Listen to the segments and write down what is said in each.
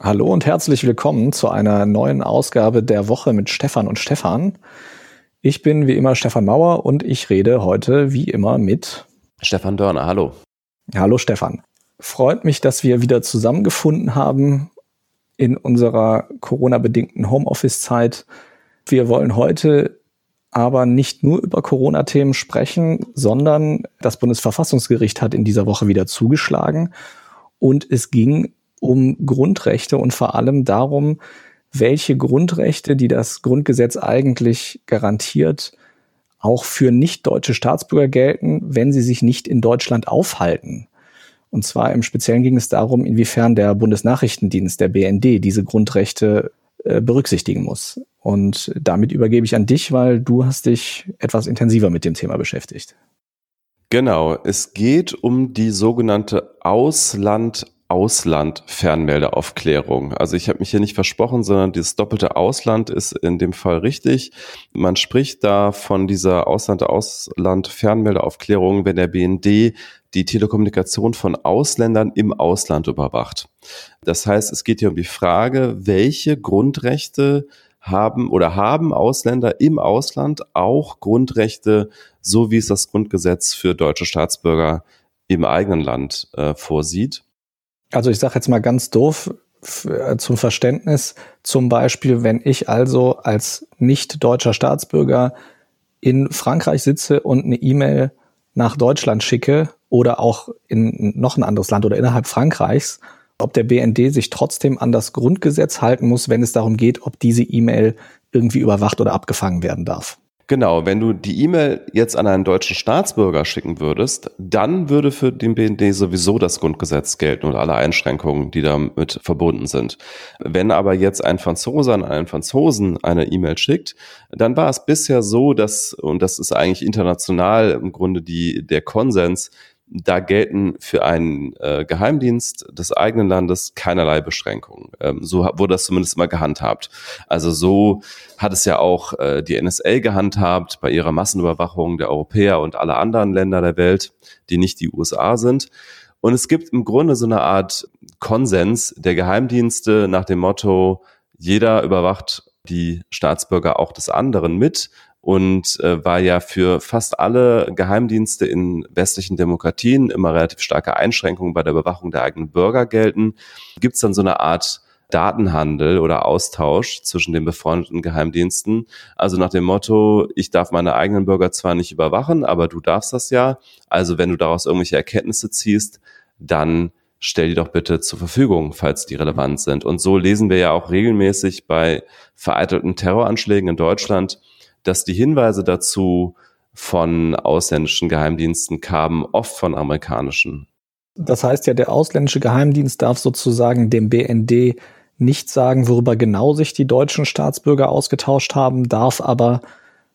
Hallo und herzlich willkommen zu einer neuen Ausgabe der Woche mit Stefan und Stefan. Ich bin wie immer Stefan Mauer und ich rede heute wie immer mit Stefan Dörner. Hallo. Hallo Stefan. Freut mich, dass wir wieder zusammengefunden haben in unserer Corona-bedingten Homeoffice-Zeit. Wir wollen heute aber nicht nur über Corona-Themen sprechen, sondern das Bundesverfassungsgericht hat in dieser Woche wieder zugeschlagen und es ging um Grundrechte und vor allem darum, welche Grundrechte, die das Grundgesetz eigentlich garantiert, auch für nicht deutsche Staatsbürger gelten, wenn sie sich nicht in Deutschland aufhalten. Und zwar im Speziellen ging es darum, inwiefern der Bundesnachrichtendienst, der BND, diese Grundrechte äh, berücksichtigen muss. Und damit übergebe ich an dich, weil du hast dich etwas intensiver mit dem Thema beschäftigt. Genau, es geht um die sogenannte Ausland Ausland-Fernmeldeaufklärung. Also ich habe mich hier nicht versprochen, sondern dieses doppelte Ausland ist in dem Fall richtig. Man spricht da von dieser Ausland-Ausland-Fernmeldeaufklärung, wenn der BND die Telekommunikation von Ausländern im Ausland überwacht. Das heißt, es geht hier um die Frage, welche Grundrechte haben oder haben Ausländer im Ausland auch Grundrechte, so wie es das Grundgesetz für deutsche Staatsbürger im eigenen Land äh, vorsieht. Also ich sage jetzt mal ganz doof äh, zum Verständnis, zum Beispiel, wenn ich also als nicht deutscher Staatsbürger in Frankreich sitze und eine E-Mail nach Deutschland schicke oder auch in noch ein anderes Land oder innerhalb Frankreichs, ob der BND sich trotzdem an das Grundgesetz halten muss, wenn es darum geht, ob diese E-Mail irgendwie überwacht oder abgefangen werden darf. Genau, wenn du die E-Mail jetzt an einen deutschen Staatsbürger schicken würdest, dann würde für den BND sowieso das Grundgesetz gelten und alle Einschränkungen, die damit verbunden sind. Wenn aber jetzt ein Franzose an einen Franzosen eine E-Mail schickt, dann war es bisher so, dass, und das ist eigentlich international im Grunde die, der Konsens, da gelten für einen äh, Geheimdienst des eigenen Landes keinerlei Beschränkungen. Ähm, so wurde das zumindest mal gehandhabt. Also so hat es ja auch äh, die NSA gehandhabt bei ihrer Massenüberwachung der Europäer und aller anderen Länder der Welt, die nicht die USA sind. Und es gibt im Grunde so eine Art Konsens der Geheimdienste nach dem Motto, jeder überwacht die Staatsbürger auch des anderen mit und äh, war ja für fast alle Geheimdienste in westlichen Demokratien immer relativ starke Einschränkungen bei der Bewachung der eigenen Bürger gelten. Gibt es dann so eine Art Datenhandel oder Austausch zwischen den befreundeten Geheimdiensten. Also nach dem Motto, ich darf meine eigenen Bürger zwar nicht überwachen, aber du darfst das ja. Also wenn du daraus irgendwelche Erkenntnisse ziehst, dann stell die doch bitte zur Verfügung, falls die relevant sind. Und so lesen wir ja auch regelmäßig bei vereitelten Terroranschlägen in Deutschland, dass die Hinweise dazu von ausländischen Geheimdiensten kamen, oft von amerikanischen. Das heißt ja, der ausländische Geheimdienst darf sozusagen dem BND nicht sagen, worüber genau sich die deutschen Staatsbürger ausgetauscht haben, darf aber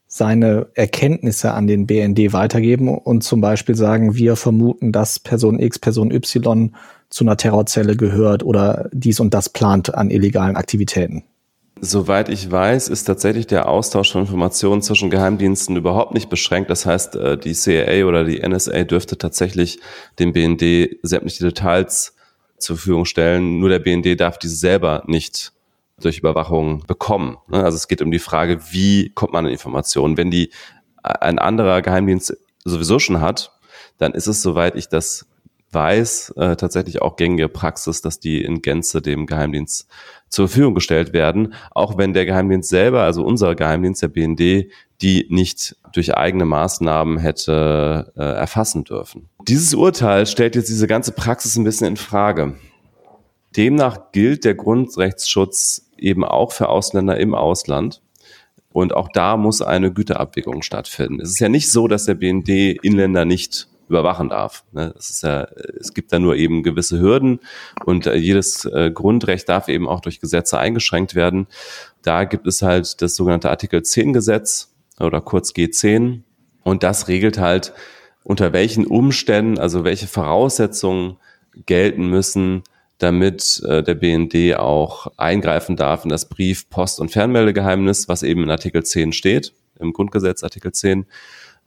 seine Erkenntnisse an den BND weitergeben und zum Beispiel sagen, wir vermuten, dass Person X, Person Y zu einer Terrorzelle gehört oder dies und das plant an illegalen Aktivitäten. Soweit ich weiß, ist tatsächlich der Austausch von Informationen zwischen Geheimdiensten überhaupt nicht beschränkt. Das heißt, äh, die CIA oder die NSA dürfte tatsächlich dem BND sämtliche Details zur Verfügung stellen. Nur der BND darf diese selber nicht durch Überwachung bekommen. Ne? Also es geht um die Frage, wie kommt man an Informationen? Wenn die ein anderer Geheimdienst sowieso schon hat, dann ist es, soweit ich das weiß, äh, tatsächlich auch gängige Praxis, dass die in Gänze dem Geheimdienst zur Verfügung gestellt werden, auch wenn der Geheimdienst selber, also unser Geheimdienst, der BND, die nicht durch eigene Maßnahmen hätte äh, erfassen dürfen. Dieses Urteil stellt jetzt diese ganze Praxis ein bisschen in Frage. Demnach gilt der Grundrechtsschutz eben auch für Ausländer im Ausland. Und auch da muss eine Güterabwägung stattfinden. Es ist ja nicht so, dass der BND Inländer nicht überwachen darf. Ne? Es, ist ja, es gibt da nur eben gewisse Hürden und äh, jedes äh, Grundrecht darf eben auch durch Gesetze eingeschränkt werden. Da gibt es halt das sogenannte Artikel 10 Gesetz oder kurz G10 und das regelt halt, unter welchen Umständen, also welche Voraussetzungen gelten müssen, damit äh, der BND auch eingreifen darf in das Brief-, Post- und Fernmeldegeheimnis, was eben in Artikel 10 steht, im Grundgesetz Artikel 10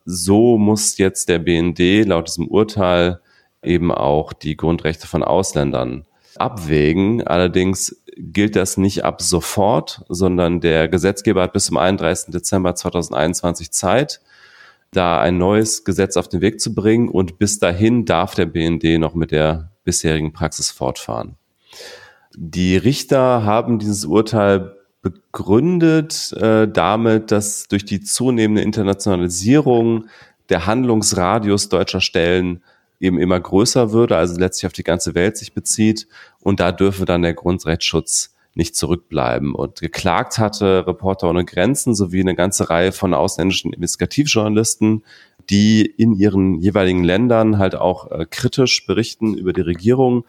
so muss jetzt der BND laut diesem Urteil eben auch die Grundrechte von Ausländern abwägen. Allerdings gilt das nicht ab sofort, sondern der Gesetzgeber hat bis zum 31. Dezember 2021 Zeit, da ein neues Gesetz auf den Weg zu bringen und bis dahin darf der BND noch mit der bisherigen Praxis fortfahren. Die Richter haben dieses Urteil begründet äh, damit, dass durch die zunehmende Internationalisierung der Handlungsradius deutscher Stellen eben immer größer würde, also letztlich auf die ganze Welt sich bezieht und da dürfe dann der Grundrechtsschutz nicht zurückbleiben. Und geklagt hatte Reporter ohne Grenzen sowie eine ganze Reihe von ausländischen Investigativjournalisten, die in ihren jeweiligen Ländern halt auch äh, kritisch berichten über die Regierung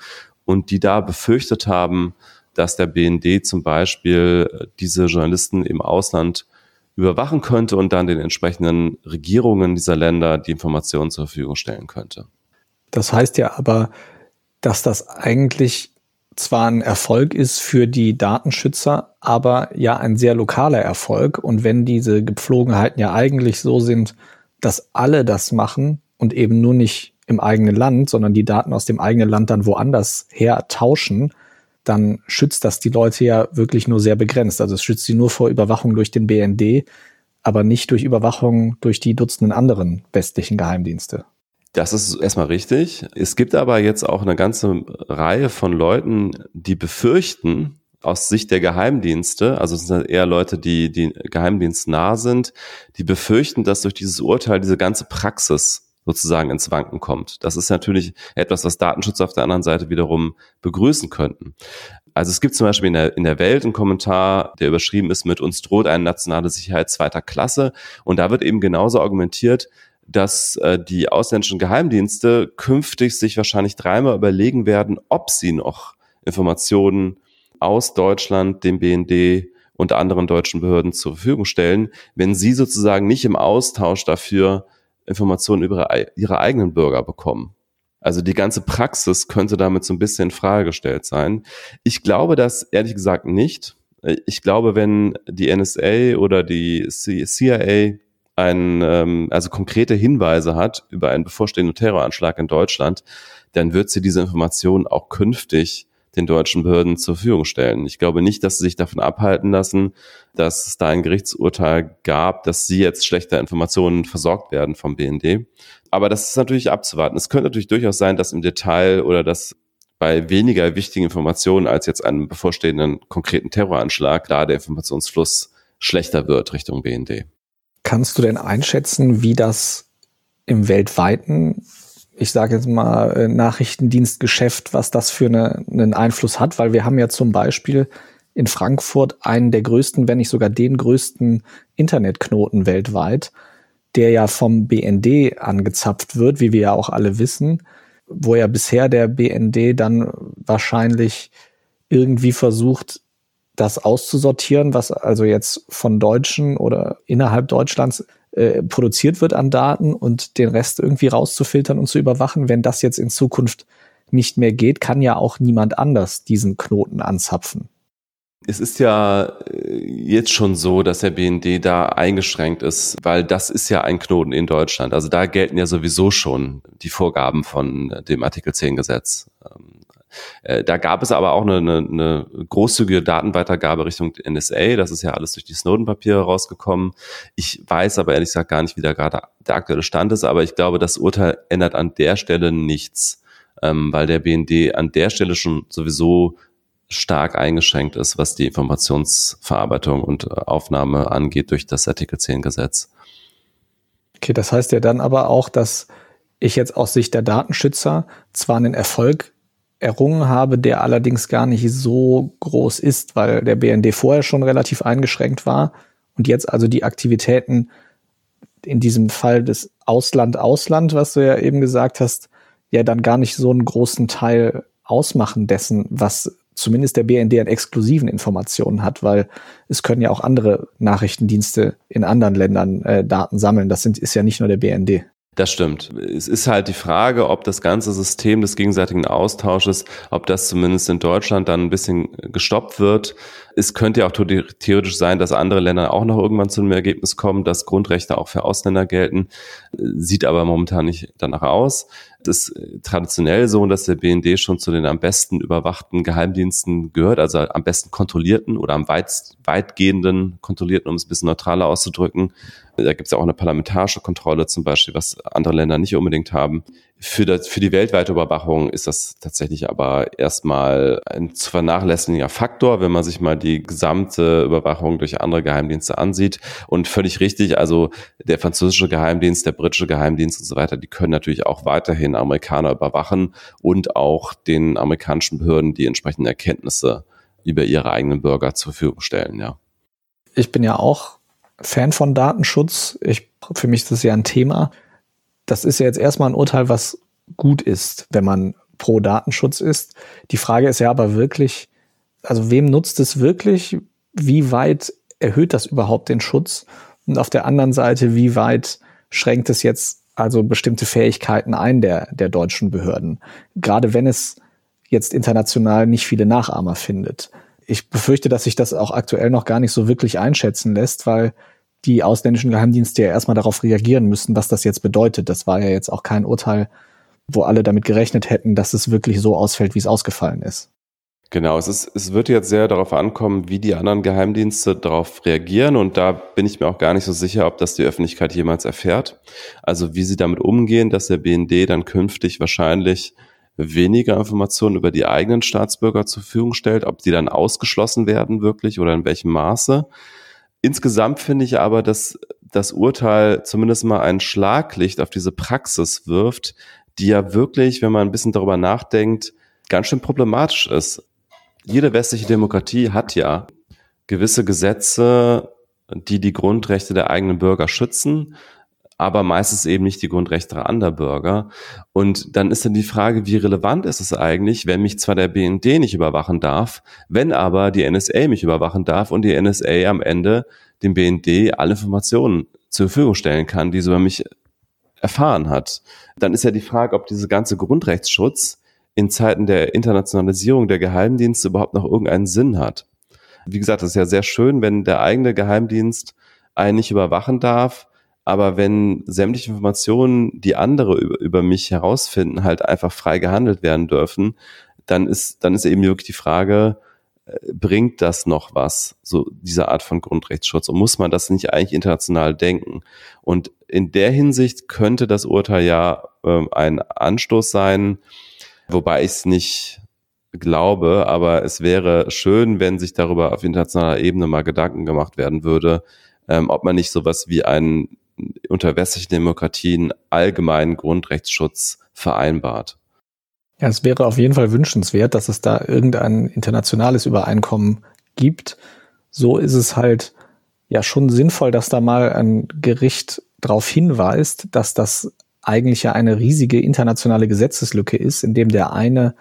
und die da befürchtet haben, dass der BND zum Beispiel äh, diese Journalisten im Ausland überwachen könnte und dann den entsprechenden Regierungen dieser Länder die Informationen zur Verfügung stellen könnte. Das heißt ja aber, dass das eigentlich zwar ein Erfolg ist für die Datenschützer, aber ja ein sehr lokaler Erfolg. Und wenn diese Gepflogenheiten ja eigentlich so sind, dass alle das machen und eben nur nicht im eigenen Land, sondern die Daten aus dem eigenen Land dann woanders her tauschen, dann schützt das die Leute ja wirklich nur sehr begrenzt. Also es schützt sie nur vor Überwachung durch den BND, aber nicht durch Überwachung durch die Dutzenden anderen westlichen Geheimdienste. Das ist erstmal richtig. Es gibt aber jetzt auch eine ganze Reihe von Leuten, die befürchten, aus Sicht der Geheimdienste, also es sind eher Leute, die, die geheimdienstnah sind, die befürchten, dass durch dieses Urteil diese ganze Praxis sozusagen ins Wanken kommt. Das ist natürlich etwas, was Datenschutz auf der anderen Seite wiederum begrüßen könnten. Also es gibt zum Beispiel in der, in der Welt einen Kommentar, der überschrieben ist mit uns droht eine nationale Sicherheit zweiter Klasse. Und da wird eben genauso argumentiert, dass äh, die ausländischen Geheimdienste künftig sich wahrscheinlich dreimal überlegen werden, ob sie noch Informationen aus Deutschland, dem BND und anderen deutschen Behörden zur Verfügung stellen, wenn sie sozusagen nicht im Austausch dafür Informationen über ihre eigenen Bürger bekommen. Also die ganze Praxis könnte damit so ein bisschen in Frage gestellt sein. Ich glaube das ehrlich gesagt nicht. Ich glaube, wenn die NSA oder die CIA ein, ähm, also konkrete Hinweise hat über einen bevorstehenden Terroranschlag in Deutschland, dann wird sie diese Informationen auch künftig den deutschen Behörden zur Verfügung stellen. Ich glaube nicht, dass sie sich davon abhalten lassen, dass es da ein Gerichtsurteil gab, dass sie jetzt schlechter Informationen versorgt werden vom BND. Aber das ist natürlich abzuwarten. Es könnte natürlich durchaus sein, dass im Detail oder dass bei weniger wichtigen Informationen als jetzt einem bevorstehenden konkreten Terroranschlag da der Informationsfluss schlechter wird Richtung BND. Kannst du denn einschätzen, wie das im weltweiten ich sage jetzt mal, äh, Nachrichtendienstgeschäft, was das für eine, einen Einfluss hat, weil wir haben ja zum Beispiel in Frankfurt einen der größten, wenn nicht sogar den größten Internetknoten weltweit, der ja vom BND angezapft wird, wie wir ja auch alle wissen, wo ja bisher der BND dann wahrscheinlich irgendwie versucht, das auszusortieren, was also jetzt von Deutschen oder innerhalb Deutschlands äh, produziert wird an Daten und den Rest irgendwie rauszufiltern und zu überwachen. Wenn das jetzt in Zukunft nicht mehr geht, kann ja auch niemand anders diesen Knoten anzapfen. Es ist ja äh, jetzt schon so, dass der BND da eingeschränkt ist, weil das ist ja ein Knoten in Deutschland. Also da gelten ja sowieso schon die Vorgaben von dem Artikel 10 Gesetz. Äh, da gab es aber auch eine, eine, eine großzügige Datenweitergabe Richtung NSA. Das ist ja alles durch die Snowden-Papiere rausgekommen. Ich weiß aber ehrlich gesagt gar nicht, wie da gerade der aktuelle Stand ist, aber ich glaube, das Urteil ändert an der Stelle nichts, ähm, weil der BND an der Stelle schon sowieso stark eingeschränkt ist, was die Informationsverarbeitung und äh, Aufnahme angeht durch das Artikel 10 Gesetz. Okay, das heißt ja dann aber auch, dass ich jetzt aus Sicht der Datenschützer zwar einen Erfolg errungen habe, der allerdings gar nicht so groß ist, weil der BND vorher schon relativ eingeschränkt war und jetzt also die Aktivitäten in diesem Fall des Ausland-Ausland, was du ja eben gesagt hast, ja dann gar nicht so einen großen Teil ausmachen dessen, was zumindest der BND an exklusiven Informationen hat, weil es können ja auch andere Nachrichtendienste in anderen Ländern äh, Daten sammeln. Das sind, ist ja nicht nur der BND. Das stimmt. Es ist halt die Frage, ob das ganze System des gegenseitigen Austausches, ob das zumindest in Deutschland dann ein bisschen gestoppt wird. es könnte ja auch theoretisch sein, dass andere Länder auch noch irgendwann zu einem Ergebnis kommen, dass Grundrechte auch für Ausländer gelten. Sieht aber momentan nicht danach aus. Es ist traditionell so, dass der BND schon zu den am besten überwachten Geheimdiensten gehört, also am besten kontrollierten oder am weit, weitgehenden kontrollierten, um es ein bisschen neutraler auszudrücken. Da gibt es ja auch eine parlamentarische Kontrolle zum Beispiel, was andere Länder nicht unbedingt haben. Für, das, für die weltweite Überwachung ist das tatsächlich aber erstmal ein zu vernachlässigender Faktor, wenn man sich mal die gesamte Überwachung durch andere Geheimdienste ansieht. Und völlig richtig, also der französische Geheimdienst, der britische Geheimdienst und so weiter, die können natürlich auch weiterhin Amerikaner überwachen und auch den amerikanischen Behörden die entsprechenden Erkenntnisse über ihre eigenen Bürger zur Verfügung stellen, ja. Ich bin ja auch Fan von Datenschutz. Ich, für mich ist das ja ein Thema das ist ja jetzt erstmal ein Urteil, was gut ist, wenn man pro Datenschutz ist. Die Frage ist ja aber wirklich, also wem nutzt es wirklich? Wie weit erhöht das überhaupt den Schutz? Und auf der anderen Seite, wie weit schränkt es jetzt also bestimmte Fähigkeiten ein der, der deutschen Behörden? Gerade wenn es jetzt international nicht viele Nachahmer findet. Ich befürchte, dass sich das auch aktuell noch gar nicht so wirklich einschätzen lässt, weil die ausländischen Geheimdienste ja erstmal darauf reagieren müssen, was das jetzt bedeutet. Das war ja jetzt auch kein Urteil, wo alle damit gerechnet hätten, dass es wirklich so ausfällt, wie es ausgefallen ist. Genau, es, ist, es wird jetzt sehr darauf ankommen, wie die anderen Geheimdienste darauf reagieren. Und da bin ich mir auch gar nicht so sicher, ob das die Öffentlichkeit jemals erfährt. Also wie sie damit umgehen, dass der BND dann künftig wahrscheinlich weniger Informationen über die eigenen Staatsbürger zur Verfügung stellt, ob die dann ausgeschlossen werden wirklich oder in welchem Maße. Insgesamt finde ich aber, dass das Urteil zumindest mal ein Schlaglicht auf diese Praxis wirft, die ja wirklich, wenn man ein bisschen darüber nachdenkt, ganz schön problematisch ist. Jede westliche Demokratie hat ja gewisse Gesetze, die die Grundrechte der eigenen Bürger schützen aber meistens eben nicht die Grundrechte anderer Bürger. Und dann ist dann die Frage, wie relevant ist es eigentlich, wenn mich zwar der BND nicht überwachen darf, wenn aber die NSA mich überwachen darf und die NSA am Ende dem BND alle Informationen zur Verfügung stellen kann, die sie über mich erfahren hat. Dann ist ja die Frage, ob diese ganze Grundrechtsschutz in Zeiten der Internationalisierung der Geheimdienste überhaupt noch irgendeinen Sinn hat. Wie gesagt, es ist ja sehr schön, wenn der eigene Geheimdienst einen nicht überwachen darf, aber wenn sämtliche Informationen, die andere über, über mich herausfinden, halt einfach frei gehandelt werden dürfen, dann ist, dann ist eben wirklich die Frage, äh, bringt das noch was, so diese Art von Grundrechtsschutz? Und muss man das nicht eigentlich international denken? Und in der Hinsicht könnte das Urteil ja äh, ein Anstoß sein, wobei ich es nicht glaube, aber es wäre schön, wenn sich darüber auf internationaler Ebene mal Gedanken gemacht werden würde, ähm, ob man nicht sowas wie einen unter westlichen Demokratien allgemeinen Grundrechtsschutz vereinbart. Ja, es wäre auf jeden Fall wünschenswert, dass es da irgendein internationales Übereinkommen gibt. So ist es halt ja schon sinnvoll, dass da mal ein Gericht darauf hinweist, dass das eigentlich ja eine riesige internationale Gesetzeslücke ist, in dem der eine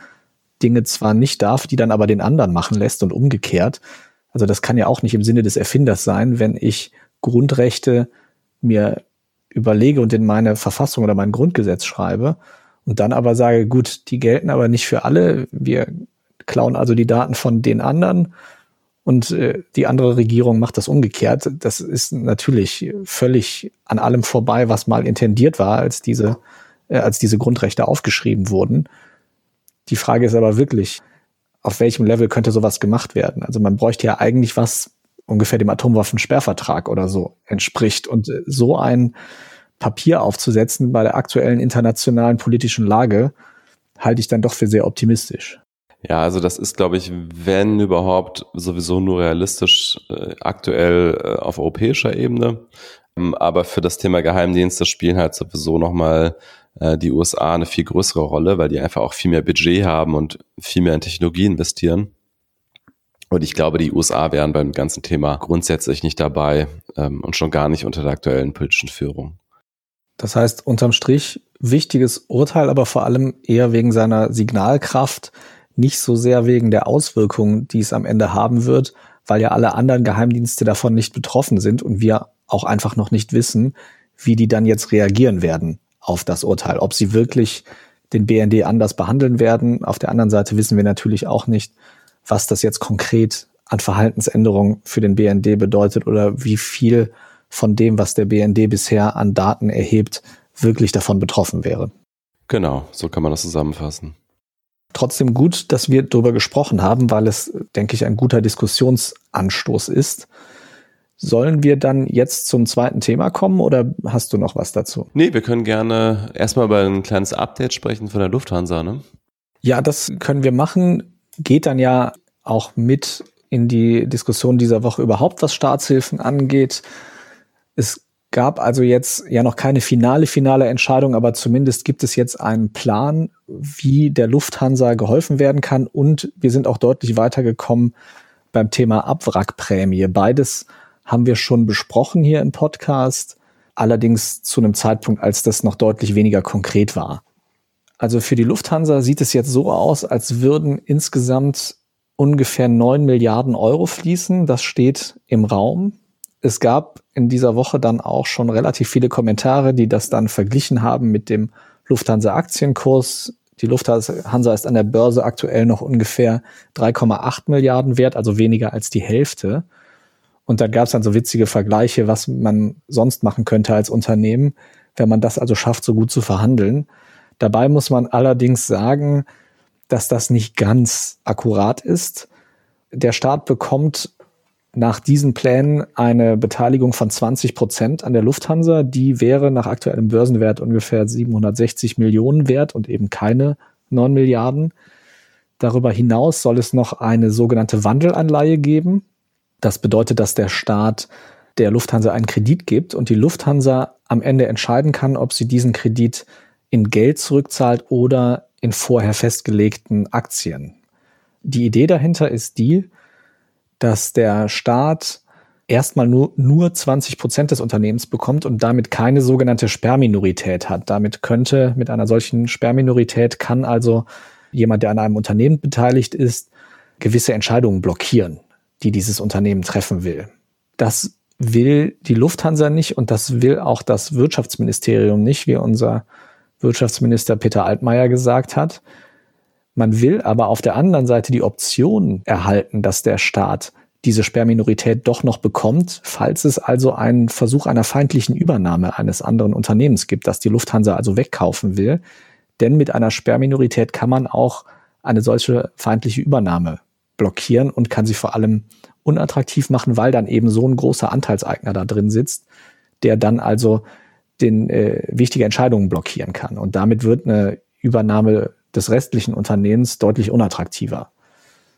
Dinge zwar nicht darf, die dann aber den anderen machen lässt und umgekehrt. Also das kann ja auch nicht im Sinne des Erfinders sein, wenn ich Grundrechte mir überlege und in meine Verfassung oder mein Grundgesetz schreibe und dann aber sage, gut, die gelten aber nicht für alle, wir klauen also die Daten von den anderen und äh, die andere Regierung macht das umgekehrt. Das ist natürlich völlig an allem vorbei, was mal intendiert war, als diese, äh, als diese Grundrechte aufgeschrieben wurden. Die Frage ist aber wirklich, auf welchem Level könnte sowas gemacht werden? Also man bräuchte ja eigentlich was, ungefähr dem Atomwaffensperrvertrag oder so entspricht. Und äh, so ein Papier aufzusetzen bei der aktuellen internationalen politischen Lage, halte ich dann doch für sehr optimistisch. Ja, also das ist, glaube ich, wenn überhaupt sowieso nur realistisch äh, aktuell äh, auf europäischer Ebene. Ähm, aber für das Thema Geheimdienste spielen halt sowieso nochmal äh, die USA eine viel größere Rolle, weil die einfach auch viel mehr Budget haben und viel mehr in Technologie investieren. Und ich glaube, die USA wären beim ganzen Thema grundsätzlich nicht dabei ähm, und schon gar nicht unter der aktuellen politischen Führung. Das heißt, unterm Strich wichtiges Urteil, aber vor allem eher wegen seiner Signalkraft, nicht so sehr wegen der Auswirkungen, die es am Ende haben wird, weil ja alle anderen Geheimdienste davon nicht betroffen sind und wir auch einfach noch nicht wissen, wie die dann jetzt reagieren werden auf das Urteil. Ob sie wirklich den BND anders behandeln werden. Auf der anderen Seite wissen wir natürlich auch nicht, was das jetzt konkret an Verhaltensänderungen für den BND bedeutet oder wie viel von dem, was der BND bisher an Daten erhebt, wirklich davon betroffen wäre. Genau, so kann man das zusammenfassen. Trotzdem gut, dass wir darüber gesprochen haben, weil es, denke ich, ein guter Diskussionsanstoß ist. Sollen wir dann jetzt zum zweiten Thema kommen oder hast du noch was dazu? Nee, wir können gerne erstmal über ein kleines Update sprechen von der Lufthansa, ne? Ja, das können wir machen. Geht dann ja auch mit in die Diskussion dieser Woche überhaupt, was Staatshilfen angeht. Es gab also jetzt ja noch keine finale, finale Entscheidung, aber zumindest gibt es jetzt einen Plan, wie der Lufthansa geholfen werden kann. Und wir sind auch deutlich weitergekommen beim Thema Abwrackprämie. Beides haben wir schon besprochen hier im Podcast, allerdings zu einem Zeitpunkt, als das noch deutlich weniger konkret war. Also für die Lufthansa sieht es jetzt so aus, als würden insgesamt ungefähr neun Milliarden Euro fließen. Das steht im Raum. Es gab in dieser Woche dann auch schon relativ viele Kommentare, die das dann verglichen haben mit dem Lufthansa Aktienkurs. Die Lufthansa ist an der Börse aktuell noch ungefähr 3,8 Milliarden wert, also weniger als die Hälfte. Und dann gab es dann so witzige Vergleiche, was man sonst machen könnte als Unternehmen, wenn man das also schafft, so gut zu verhandeln. Dabei muss man allerdings sagen, dass das nicht ganz akkurat ist. Der Staat bekommt nach diesen Plänen eine Beteiligung von 20 Prozent an der Lufthansa. Die wäre nach aktuellem Börsenwert ungefähr 760 Millionen wert und eben keine 9 Milliarden. Darüber hinaus soll es noch eine sogenannte Wandelanleihe geben. Das bedeutet, dass der Staat der Lufthansa einen Kredit gibt und die Lufthansa am Ende entscheiden kann, ob sie diesen Kredit in Geld zurückzahlt oder in vorher festgelegten Aktien. Die Idee dahinter ist die, dass der Staat erstmal nur, nur 20 Prozent des Unternehmens bekommt und damit keine sogenannte Sperrminorität hat. Damit könnte mit einer solchen Sperrminorität kann also jemand, der an einem Unternehmen beteiligt ist, gewisse Entscheidungen blockieren, die dieses Unternehmen treffen will. Das will die Lufthansa nicht und das will auch das Wirtschaftsministerium nicht, wie unser Wirtschaftsminister Peter Altmaier gesagt hat. Man will aber auf der anderen Seite die Option erhalten, dass der Staat diese Sperrminorität doch noch bekommt, falls es also einen Versuch einer feindlichen Übernahme eines anderen Unternehmens gibt, das die Lufthansa also wegkaufen will. Denn mit einer Sperrminorität kann man auch eine solche feindliche Übernahme blockieren und kann sie vor allem unattraktiv machen, weil dann eben so ein großer Anteilseigner da drin sitzt, der dann also den äh, wichtige Entscheidungen blockieren kann. Und damit wird eine Übernahme des restlichen Unternehmens deutlich unattraktiver.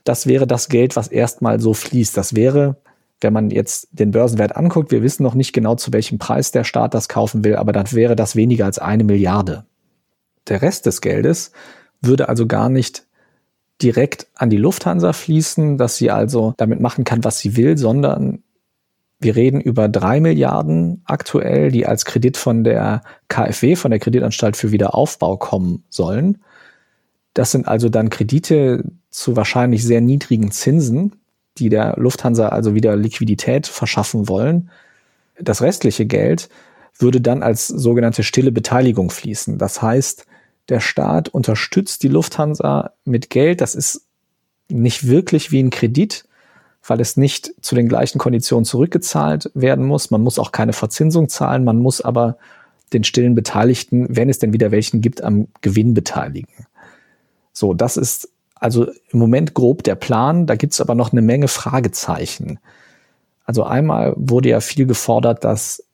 Das wäre das Geld, was erstmal so fließt. Das wäre, wenn man jetzt den Börsenwert anguckt, wir wissen noch nicht genau, zu welchem Preis der Staat das kaufen will, aber dann wäre das weniger als eine Milliarde. Der Rest des Geldes würde also gar nicht direkt an die Lufthansa fließen, dass sie also damit machen kann, was sie will, sondern wir reden über drei Milliarden aktuell, die als Kredit von der KfW, von der Kreditanstalt für Wiederaufbau kommen sollen. Das sind also dann Kredite zu wahrscheinlich sehr niedrigen Zinsen, die der Lufthansa also wieder Liquidität verschaffen wollen. Das restliche Geld würde dann als sogenannte stille Beteiligung fließen. Das heißt, der Staat unterstützt die Lufthansa mit Geld. Das ist nicht wirklich wie ein Kredit, weil es nicht zu den gleichen Konditionen zurückgezahlt werden muss. Man muss auch keine Verzinsung zahlen, man muss aber den stillen Beteiligten, wenn es denn wieder welchen gibt, am Gewinn beteiligen. So, das ist also im Moment grob der Plan. Da gibt es aber noch eine Menge Fragezeichen. Also einmal wurde ja viel gefordert, dass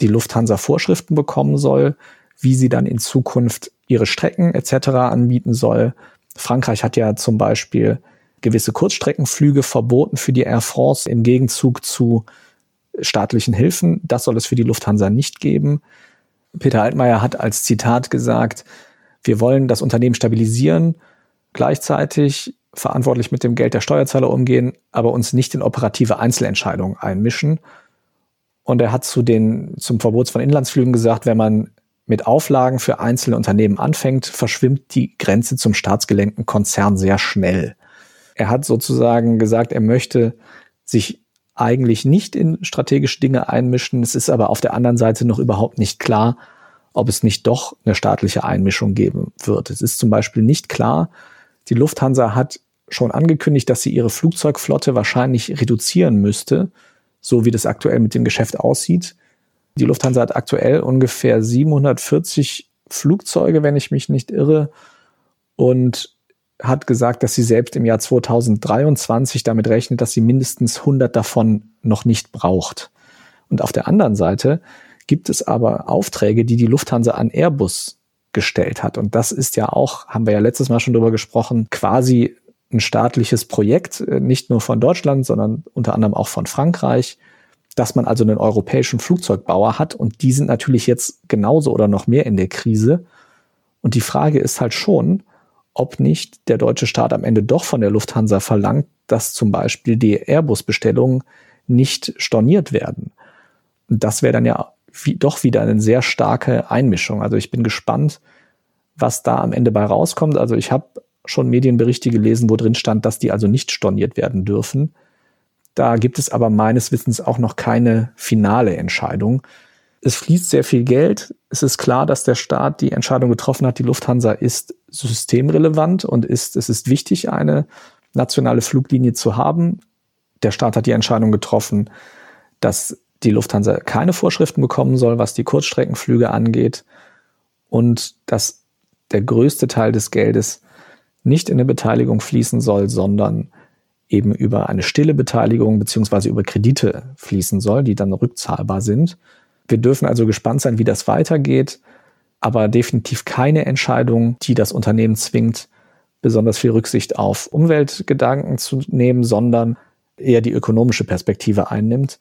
die Lufthansa Vorschriften bekommen soll, wie sie dann in Zukunft ihre Strecken etc. anbieten soll. Frankreich hat ja zum Beispiel gewisse Kurzstreckenflüge verboten für die Air France im Gegenzug zu staatlichen Hilfen. Das soll es für die Lufthansa nicht geben. Peter Altmaier hat als Zitat gesagt, wir wollen das Unternehmen stabilisieren, gleichzeitig verantwortlich mit dem Geld der Steuerzahler umgehen, aber uns nicht in operative Einzelentscheidungen einmischen. Und er hat zu den, zum Verbot von Inlandsflügen gesagt, wenn man mit Auflagen für einzelne Unternehmen anfängt, verschwimmt die Grenze zum staatsgelenkten Konzern sehr schnell. Er hat sozusagen gesagt, er möchte sich eigentlich nicht in strategische Dinge einmischen. Es ist aber auf der anderen Seite noch überhaupt nicht klar, ob es nicht doch eine staatliche Einmischung geben wird. Es ist zum Beispiel nicht klar, die Lufthansa hat schon angekündigt, dass sie ihre Flugzeugflotte wahrscheinlich reduzieren müsste, so wie das aktuell mit dem Geschäft aussieht. Die Lufthansa hat aktuell ungefähr 740 Flugzeuge, wenn ich mich nicht irre, und hat gesagt, dass sie selbst im Jahr 2023 damit rechnet, dass sie mindestens 100 davon noch nicht braucht. Und auf der anderen Seite gibt es aber Aufträge, die die Lufthansa an Airbus gestellt hat. Und das ist ja auch, haben wir ja letztes Mal schon drüber gesprochen, quasi ein staatliches Projekt, äh, nicht nur von Deutschland, sondern unter anderem auch von Frankreich, dass man also einen europäischen Flugzeugbauer hat. Und die sind natürlich jetzt genauso oder noch mehr in der Krise. Und die Frage ist halt schon, ob nicht der deutsche Staat am Ende doch von der Lufthansa verlangt, dass zum Beispiel die Airbus-Bestellungen nicht storniert werden. Und das wäre dann ja wie, doch wieder eine sehr starke Einmischung. Also ich bin gespannt, was da am Ende bei rauskommt. Also ich habe schon Medienberichte gelesen, wo drin stand, dass die also nicht storniert werden dürfen. Da gibt es aber meines Wissens auch noch keine finale Entscheidung. Es fließt sehr viel Geld. Es ist klar, dass der Staat die Entscheidung getroffen hat, die Lufthansa ist systemrelevant und ist, es ist wichtig, eine nationale Fluglinie zu haben. Der Staat hat die Entscheidung getroffen, dass die Lufthansa keine Vorschriften bekommen soll, was die Kurzstreckenflüge angeht und dass der größte Teil des Geldes nicht in eine Beteiligung fließen soll, sondern eben über eine stille Beteiligung beziehungsweise über Kredite fließen soll, die dann rückzahlbar sind. Wir dürfen also gespannt sein, wie das weitergeht, aber definitiv keine Entscheidung, die das Unternehmen zwingt, besonders viel Rücksicht auf Umweltgedanken zu nehmen, sondern eher die ökonomische Perspektive einnimmt.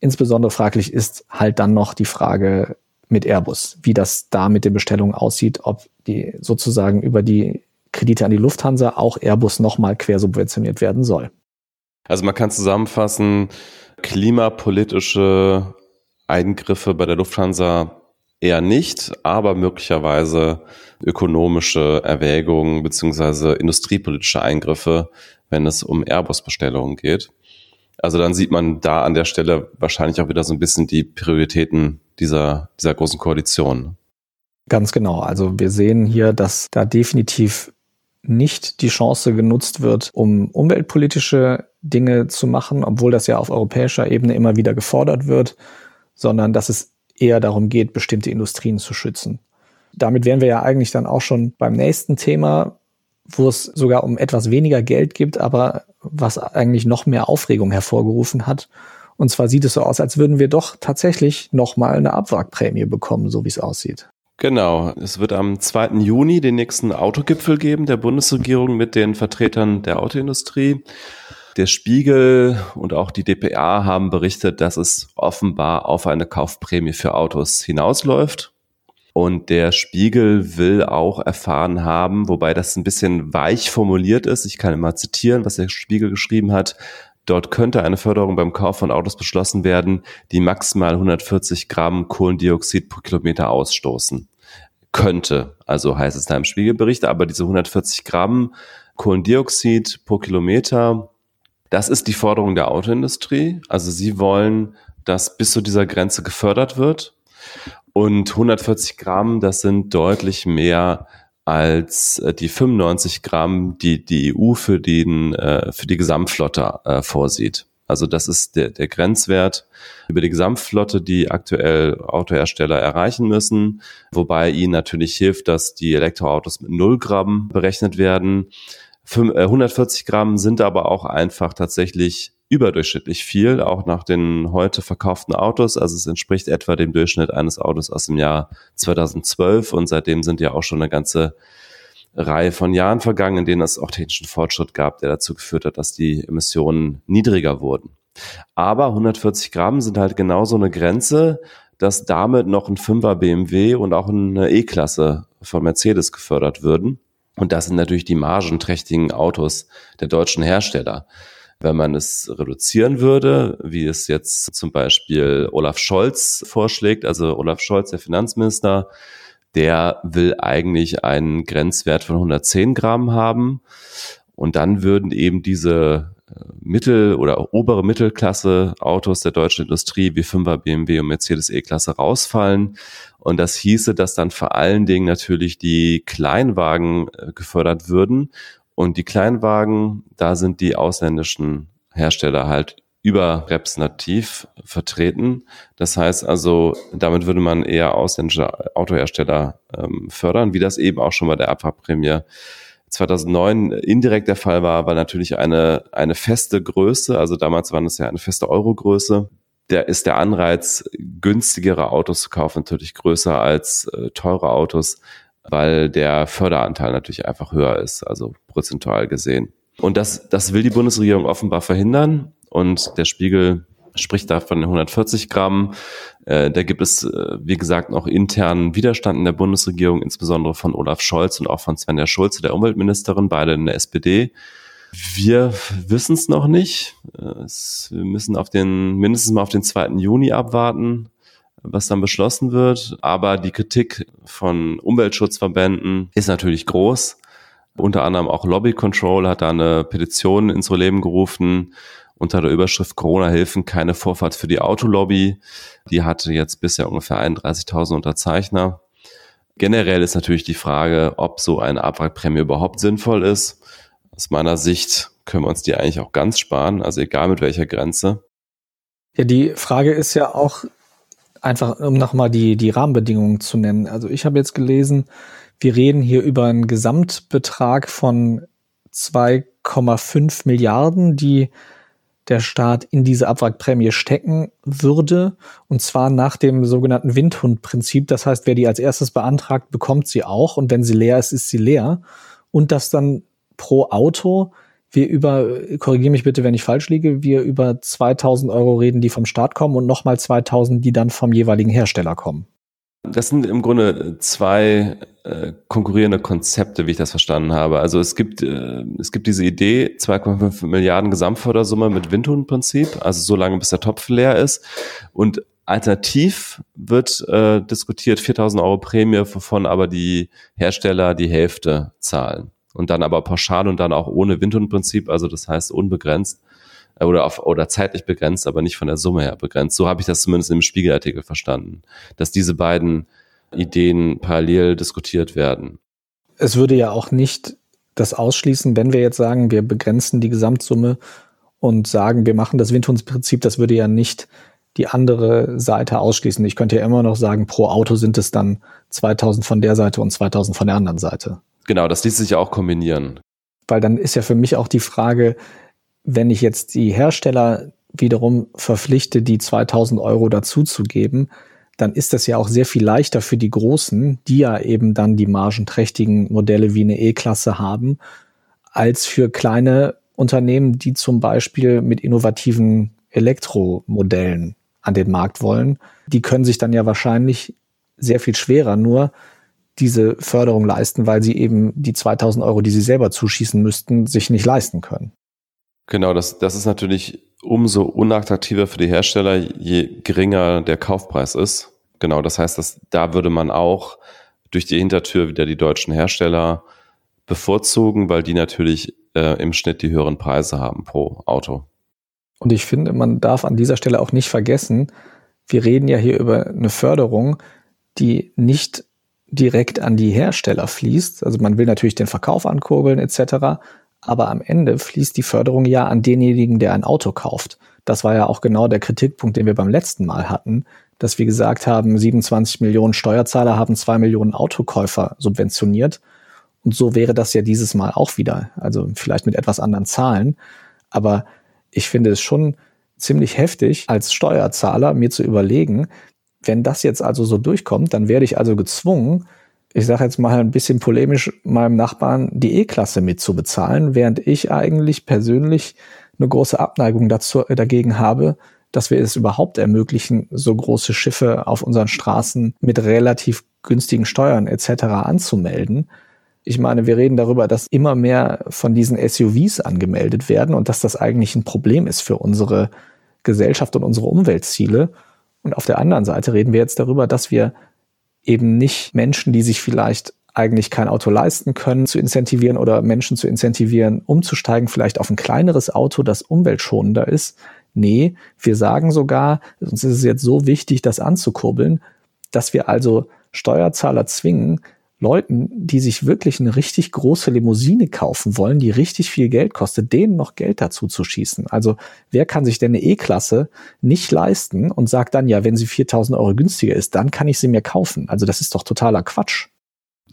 Insbesondere fraglich ist halt dann noch die Frage mit Airbus, wie das da mit den Bestellungen aussieht, ob die sozusagen über die Kredite an die Lufthansa auch Airbus nochmal quersubventioniert werden soll. Also man kann zusammenfassen, klimapolitische Eingriffe bei der Lufthansa eher nicht, aber möglicherweise ökonomische Erwägungen beziehungsweise industriepolitische Eingriffe, wenn es um Airbus-Bestellungen geht. Also dann sieht man da an der Stelle wahrscheinlich auch wieder so ein bisschen die Prioritäten dieser, dieser großen Koalition. Ganz genau. Also wir sehen hier, dass da definitiv nicht die Chance genutzt wird, um umweltpolitische Dinge zu machen, obwohl das ja auf europäischer Ebene immer wieder gefordert wird, sondern dass es eher darum geht, bestimmte Industrien zu schützen. Damit wären wir ja eigentlich dann auch schon beim nächsten Thema, wo es sogar um etwas weniger Geld gibt, aber was eigentlich noch mehr Aufregung hervorgerufen hat. Und zwar sieht es so aus, als würden wir doch tatsächlich nochmal eine Abwrackprämie bekommen, so wie es aussieht. Genau. Es wird am 2. Juni den nächsten Autogipfel geben der Bundesregierung mit den Vertretern der Autoindustrie. Der Spiegel und auch die DPA haben berichtet, dass es offenbar auf eine Kaufprämie für Autos hinausläuft. Und der Spiegel will auch erfahren haben, wobei das ein bisschen weich formuliert ist. Ich kann immer zitieren, was der Spiegel geschrieben hat. Dort könnte eine Förderung beim Kauf von Autos beschlossen werden, die maximal 140 Gramm Kohlendioxid pro Kilometer ausstoßen. Könnte, also heißt es da im Spiegelbericht, aber diese 140 Gramm Kohlendioxid pro Kilometer, das ist die Forderung der Autoindustrie. Also sie wollen, dass bis zu dieser Grenze gefördert wird. Und 140 Gramm, das sind deutlich mehr als äh, die 95 Gramm, die die EU für, den, äh, für die Gesamtflotte äh, vorsieht. Also das ist der, der Grenzwert über die Gesamtflotte, die aktuell Autohersteller erreichen müssen, wobei ihnen natürlich hilft, dass die Elektroautos mit 0 Gramm berechnet werden. 140 Gramm sind aber auch einfach tatsächlich überdurchschnittlich viel, auch nach den heute verkauften Autos. Also es entspricht etwa dem Durchschnitt eines Autos aus dem Jahr 2012 und seitdem sind ja auch schon eine ganze Reihe von Jahren vergangen, in denen es auch technischen Fortschritt gab, der dazu geführt hat, dass die Emissionen niedriger wurden. Aber 140 Gramm sind halt genauso eine Grenze, dass damit noch ein 5er BMW und auch eine E-Klasse von Mercedes gefördert würden. Und das sind natürlich die margenträchtigen Autos der deutschen Hersteller. Wenn man es reduzieren würde, wie es jetzt zum Beispiel Olaf Scholz vorschlägt, also Olaf Scholz, der Finanzminister, der will eigentlich einen Grenzwert von 110 Gramm haben. Und dann würden eben diese Mittel- oder obere Mittelklasse Autos der deutschen Industrie wie 5er BMW und Mercedes E-Klasse rausfallen. Und das hieße, dass dann vor allen Dingen natürlich die Kleinwagen äh, gefördert würden Und die Kleinwagen, da sind die ausländischen Hersteller halt überrepräsentativ vertreten. Das heißt also, damit würde man eher ausländische Autohersteller ähm, fördern, wie das eben auch schon bei der Abwrackprämie 2009 indirekt der Fall war, weil natürlich eine, eine feste Größe, also damals waren es ja eine feste Eurogröße, ist der Anreiz, günstigere Autos zu kaufen, natürlich größer als äh, teure Autos, weil der Förderanteil natürlich einfach höher ist, also prozentual gesehen. Und das, das will die Bundesregierung offenbar verhindern. Und der Spiegel spricht da von 140 Gramm. Äh, da gibt es, äh, wie gesagt, noch internen Widerstand in der Bundesregierung, insbesondere von Olaf Scholz und auch von Svenja Schulze, der Umweltministerin, beide in der SPD. Wir wissen es noch nicht. Äh, wir müssen auf den, mindestens mal auf den 2. Juni abwarten, was dann beschlossen wird. Aber die Kritik von Umweltschutzverbänden ist natürlich groß. Unter anderem auch Lobby Control hat da eine Petition ins Leben gerufen unter der Überschrift Corona-Hilfen keine Vorfahrt für die Autolobby. Die hatte jetzt bisher ungefähr 31.000 Unterzeichner. Generell ist natürlich die Frage, ob so eine Abwrackprämie überhaupt sinnvoll ist. Aus meiner Sicht können wir uns die eigentlich auch ganz sparen, also egal mit welcher Grenze. Ja, die Frage ist ja auch einfach, um nochmal die, die Rahmenbedingungen zu nennen. Also ich habe jetzt gelesen, wir reden hier über einen Gesamtbetrag von 2,5 Milliarden, die der Staat in diese Abwrackprämie stecken würde. Und zwar nach dem sogenannten Windhundprinzip. Das heißt, wer die als erstes beantragt, bekommt sie auch. Und wenn sie leer ist, ist sie leer. Und das dann pro Auto wir über, korrigiere mich bitte, wenn ich falsch liege, wir über 2000 Euro reden, die vom Staat kommen und nochmal 2000, die dann vom jeweiligen Hersteller kommen. Das sind im Grunde zwei äh, konkurrierende Konzepte, wie ich das verstanden habe. Also es gibt, äh, es gibt diese Idee, 2,5 Milliarden Gesamtfördersumme mit Windhundprinzip, also so lange bis der Topf leer ist. Und alternativ wird äh, diskutiert 4000 Euro Prämie, wovon aber die Hersteller die Hälfte zahlen. Und dann aber pauschal und dann auch ohne Windhundprinzip, also das heißt unbegrenzt oder auf oder zeitlich begrenzt, aber nicht von der Summe her begrenzt. So habe ich das zumindest im Spiegelartikel verstanden, dass diese beiden Ideen parallel diskutiert werden. Es würde ja auch nicht das ausschließen, wenn wir jetzt sagen, wir begrenzen die Gesamtsumme und sagen, wir machen das Windhundsprinzip, das würde ja nicht die andere Seite ausschließen. Ich könnte ja immer noch sagen, pro Auto sind es dann 2000 von der Seite und 2000 von der anderen Seite. Genau, das ließ sich ja auch kombinieren. Weil dann ist ja für mich auch die Frage, wenn ich jetzt die Hersteller wiederum verpflichte, die 2000 Euro dazuzugeben, dann ist das ja auch sehr viel leichter für die Großen, die ja eben dann die margenträchtigen Modelle wie eine E-Klasse haben, als für kleine Unternehmen, die zum Beispiel mit innovativen Elektromodellen an den Markt wollen. Die können sich dann ja wahrscheinlich sehr viel schwerer nur diese Förderung leisten, weil sie eben die 2000 Euro, die sie selber zuschießen müssten, sich nicht leisten können. Genau, das, das ist natürlich umso unattraktiver für die Hersteller, je geringer der Kaufpreis ist. Genau, das heißt, dass da würde man auch durch die Hintertür wieder die deutschen Hersteller bevorzugen, weil die natürlich äh, im Schnitt die höheren Preise haben pro Auto. Und ich finde, man darf an dieser Stelle auch nicht vergessen, wir reden ja hier über eine Förderung, die nicht direkt an die Hersteller fließt. Also man will natürlich den Verkauf ankurbeln etc aber am Ende fließt die Förderung ja an denjenigen, der ein Auto kauft. Das war ja auch genau der Kritikpunkt, den wir beim letzten Mal hatten, dass wir gesagt haben, 27 Millionen Steuerzahler haben zwei Millionen Autokäufer subventioniert. Und so wäre das ja dieses Mal auch wieder. Also vielleicht mit etwas anderen Zahlen. Aber ich finde es schon ziemlich heftig, als Steuerzahler mir zu überlegen, wenn das jetzt also so durchkommt, dann werde ich also gezwungen, ich sage jetzt mal ein bisschen polemisch, meinem Nachbarn die E-Klasse mitzubezahlen, während ich eigentlich persönlich eine große Abneigung dazu, äh, dagegen habe, dass wir es überhaupt ermöglichen, so große Schiffe auf unseren Straßen mit relativ günstigen Steuern etc. anzumelden. Ich meine, wir reden darüber, dass immer mehr von diesen SUVs angemeldet werden und dass das eigentlich ein Problem ist für unsere Gesellschaft und unsere Umweltziele. Und auf der anderen Seite reden wir jetzt darüber, dass wir eben nicht Menschen, die sich vielleicht eigentlich kein Auto leisten können, zu incentivieren oder Menschen zu incentivieren, umzusteigen, vielleicht auf ein kleineres Auto, das umweltschonender ist. Nee, wir sagen sogar, uns ist es jetzt so wichtig, das anzukurbeln, dass wir also Steuerzahler zwingen, Leuten, die sich wirklich eine richtig große Limousine kaufen wollen, die richtig viel Geld kostet, denen noch Geld dazu zu schießen. Also wer kann sich denn eine E-Klasse nicht leisten und sagt dann, ja, wenn sie 4000 Euro günstiger ist, dann kann ich sie mir kaufen. Also das ist doch totaler Quatsch.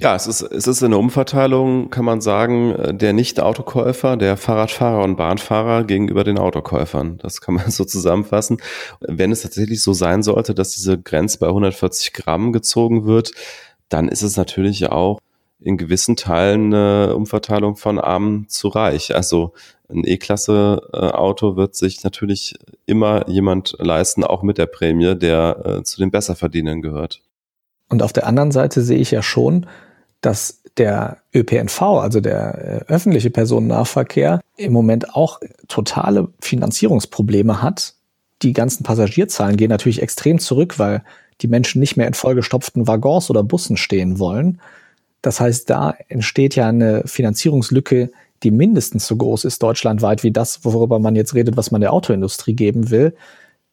Ja, es ist, es ist eine Umverteilung, kann man sagen, der Nicht-Autokäufer, der Fahrradfahrer und Bahnfahrer gegenüber den Autokäufern. Das kann man so zusammenfassen. Wenn es tatsächlich so sein sollte, dass diese Grenze bei 140 Gramm gezogen wird, dann ist es natürlich auch in gewissen Teilen eine Umverteilung von arm zu reich. Also ein E-Klasse-Auto wird sich natürlich immer jemand leisten, auch mit der Prämie, der äh, zu den Besserverdienern gehört. Und auf der anderen Seite sehe ich ja schon, dass der ÖPNV, also der äh, öffentliche Personennahverkehr, im Moment auch totale Finanzierungsprobleme hat. Die ganzen Passagierzahlen gehen natürlich extrem zurück, weil die Menschen nicht mehr in vollgestopften Waggons oder Bussen stehen wollen. Das heißt, da entsteht ja eine Finanzierungslücke, die mindestens so groß ist deutschlandweit wie das, worüber man jetzt redet, was man der Autoindustrie geben will.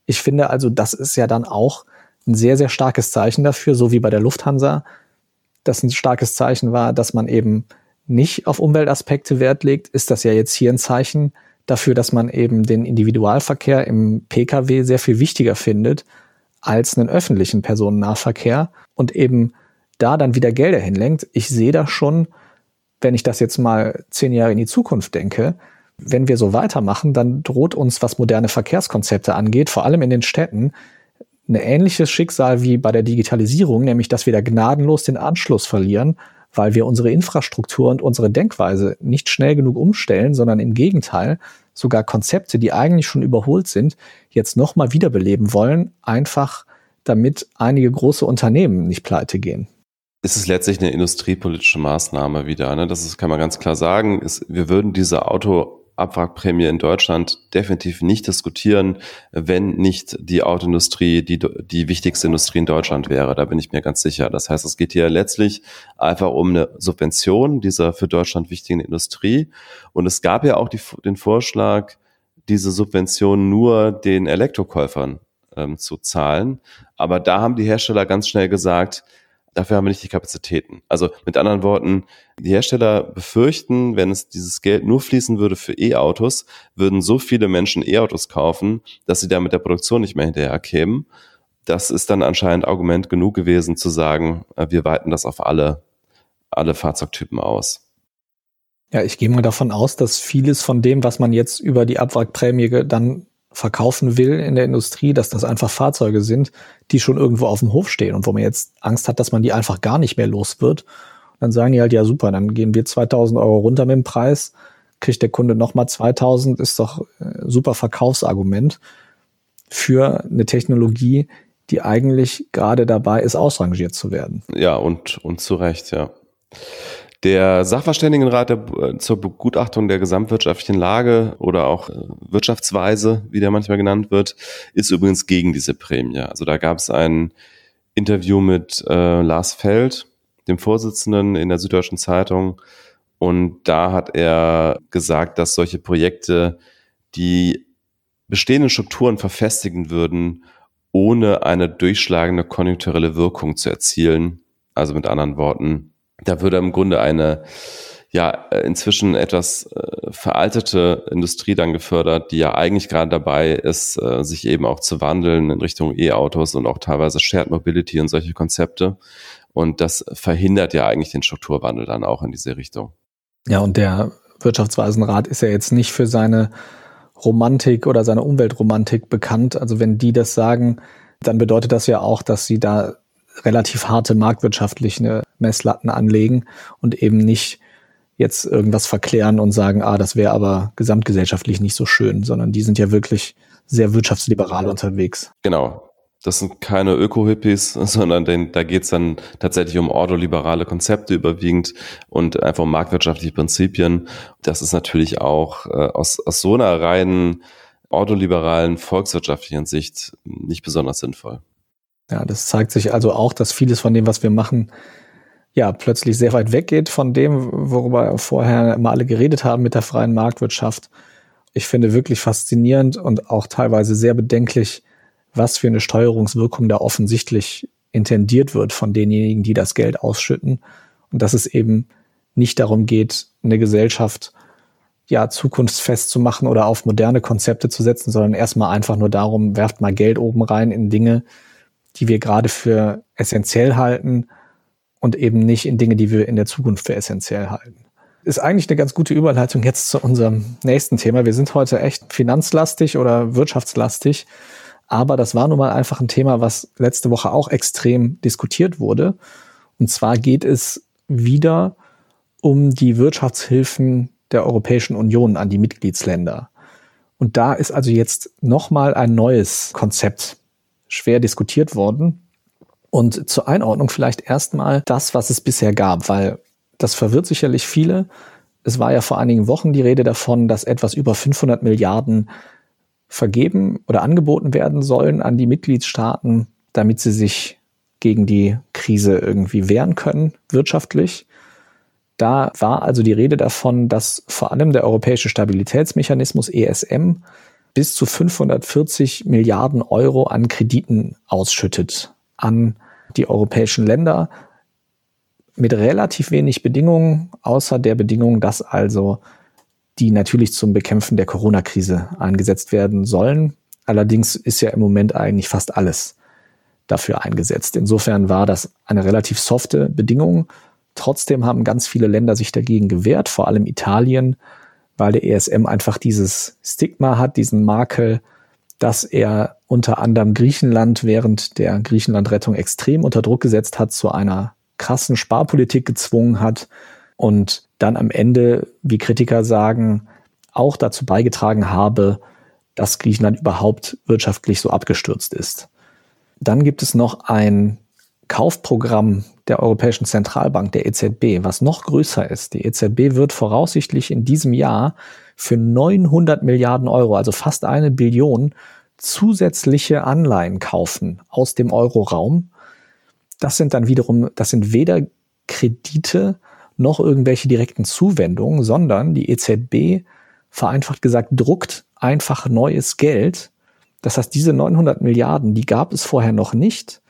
Ich finde also, das ist ja dann auch ein sehr, sehr starkes Zeichen dafür, so wie bei der Lufthansa, das ein starkes Zeichen war, dass man eben nicht auf Umweltaspekte Wert legt, ist das ja jetzt hier ein Zeichen dafür, dass man eben den Individualverkehr im Pkw sehr viel wichtiger findet als einen öffentlichen Personennahverkehr und eben da dann wieder Gelder hinlenkt. Ich sehe das schon, wenn ich das jetzt mal zehn Jahre in die Zukunft denke, wenn wir so weitermachen, dann droht uns, was moderne Verkehrskonzepte angeht, vor allem in den Städten, ein ähnliches Schicksal wie bei der Digitalisierung, nämlich dass wir da gnadenlos den Anschluss verlieren, weil wir unsere Infrastruktur und unsere Denkweise nicht schnell genug umstellen, sondern im Gegenteil sogar Konzepte, die eigentlich schon überholt sind, jetzt nochmal wiederbeleben wollen, einfach damit einige große Unternehmen nicht pleite gehen. Es ist letztlich eine industriepolitische Maßnahme wieder. Ne? Das ist, kann man ganz klar sagen. Ist, wir würden diese Autoabwrackprämie in Deutschland definitiv nicht diskutieren, wenn nicht die Autoindustrie die, die wichtigste Industrie in Deutschland wäre. Da bin ich mir ganz sicher. Das heißt, es geht hier letztlich einfach um eine Subvention dieser für Deutschland wichtigen Industrie. Und es gab ja auch die, den Vorschlag, diese Subvention nur den Elektrokäufern ähm, zu zahlen. Aber da haben die Hersteller ganz schnell gesagt, dafür haben wir nicht die Kapazitäten. Also mit anderen Worten, die Hersteller befürchten, wenn es dieses Geld nur fließen würde für E-Autos, würden so viele Menschen E-Autos kaufen, dass sie da mit der Produktion nicht mehr hinterher kämen. Das ist dann anscheinend Argument genug gewesen zu sagen, äh, wir weiten das auf alle, alle Fahrzeugtypen aus. Ja, ich gehe mal davon aus, dass vieles von dem, was man jetzt über die Abwrackprämie dann verkaufen will in der Industrie, dass das einfach Fahrzeuge sind, die schon irgendwo auf dem Hof stehen und wo man jetzt Angst hat, dass man die einfach gar nicht mehr los wird. Und dann sagen die halt, ja super, dann gehen wir 2000 Euro runter mit dem Preis, kriegt der Kunde nochmal 2000, ist doch äh, super Verkaufsargument für eine Technologie, die eigentlich gerade dabei ist, ausrangiert zu werden. Ja, und, und zu Recht, ja. Der Sachverständigenrat der, äh, zur Begutachtung der gesamtwirtschaftlichen Lage oder auch äh, Wirtschaftsweise, wie der manchmal genannt wird, ist übrigens gegen diese Prämie. Also da gab es ein Interview mit äh, Lars Feld, dem Vorsitzenden in der Süddeutschen Zeitung, und da hat er gesagt, dass solche Projekte die bestehenden Strukturen verfestigen würden, ohne eine durchschlagende konjunkturelle Wirkung zu erzielen. Also mit anderen Worten, da würde im Grunde eine ja inzwischen etwas äh, veraltete Industrie dann gefördert, die ja eigentlich gerade dabei ist, äh, sich eben auch zu wandeln in Richtung E-Autos und auch teilweise Shared Mobility und solche Konzepte. Und das verhindert ja eigentlich den Strukturwandel dann auch in diese Richtung. Ja, und der Wirtschaftsweisenrat ist ja jetzt nicht für seine Romantik oder seine Umweltromantik bekannt. Also wenn die das sagen, dann bedeutet das ja auch, dass sie da relativ harte marktwirtschaftliche Messlatten anlegen und eben nicht jetzt irgendwas verklären und sagen, ah, das wäre aber gesamtgesellschaftlich nicht so schön, sondern die sind ja wirklich sehr wirtschaftsliberal unterwegs. Genau. Das sind keine Öko-Hippies, sondern den, da geht's dann tatsächlich um ordoliberale Konzepte überwiegend und einfach um marktwirtschaftliche Prinzipien. Das ist natürlich auch äh, aus, aus so einer reinen ordoliberalen volkswirtschaftlichen Sicht nicht besonders sinnvoll. Ja, das zeigt sich also auch, dass vieles von dem, was wir machen, ja, plötzlich sehr weit weggeht von dem, worüber vorher immer alle geredet haben mit der freien Marktwirtschaft. Ich finde wirklich faszinierend und auch teilweise sehr bedenklich, was für eine Steuerungswirkung da offensichtlich intendiert wird von denjenigen, die das Geld ausschütten Und dass es eben nicht darum geht, eine Gesellschaft ja zukunftsfest zu machen oder auf moderne Konzepte zu setzen, sondern erstmal einfach nur darum, werft mal Geld oben rein in Dinge, die wir gerade für essentiell halten und eben nicht in Dinge, die wir in der Zukunft für essentiell halten. Ist eigentlich eine ganz gute Überleitung jetzt zu unserem nächsten Thema. Wir sind heute echt finanzlastig oder wirtschaftslastig, aber das war nun mal einfach ein Thema, was letzte Woche auch extrem diskutiert wurde. Und zwar geht es wieder um die Wirtschaftshilfen der Europäischen Union an die Mitgliedsländer. Und da ist also jetzt nochmal ein neues Konzept schwer diskutiert worden. Und zur Einordnung vielleicht erstmal das, was es bisher gab, weil das verwirrt sicherlich viele. Es war ja vor einigen Wochen die Rede davon, dass etwas über 500 Milliarden vergeben oder angeboten werden sollen an die Mitgliedstaaten, damit sie sich gegen die Krise irgendwie wehren können, wirtschaftlich. Da war also die Rede davon, dass vor allem der Europäische Stabilitätsmechanismus ESM bis zu 540 Milliarden Euro an Krediten ausschüttet an die europäischen Länder mit relativ wenig Bedingungen, außer der Bedingung, dass also die natürlich zum Bekämpfen der Corona-Krise eingesetzt werden sollen. Allerdings ist ja im Moment eigentlich fast alles dafür eingesetzt. Insofern war das eine relativ softe Bedingung. Trotzdem haben ganz viele Länder sich dagegen gewehrt, vor allem Italien, weil der ESM einfach dieses Stigma hat, diesen Makel, dass er unter anderem Griechenland während der Griechenland-Rettung extrem unter Druck gesetzt hat, zu einer krassen Sparpolitik gezwungen hat und dann am Ende, wie Kritiker sagen, auch dazu beigetragen habe, dass Griechenland überhaupt wirtschaftlich so abgestürzt ist. Dann gibt es noch ein Kaufprogramm der Europäischen Zentralbank, der EZB, was noch größer ist. Die EZB wird voraussichtlich in diesem Jahr für 900 Milliarden Euro, also fast eine Billion, zusätzliche Anleihen kaufen aus dem Euroraum. Das sind dann wiederum, das sind weder Kredite noch irgendwelche direkten Zuwendungen, sondern die EZB vereinfacht gesagt druckt einfach neues Geld. Das heißt, diese 900 Milliarden, die gab es vorher noch nicht.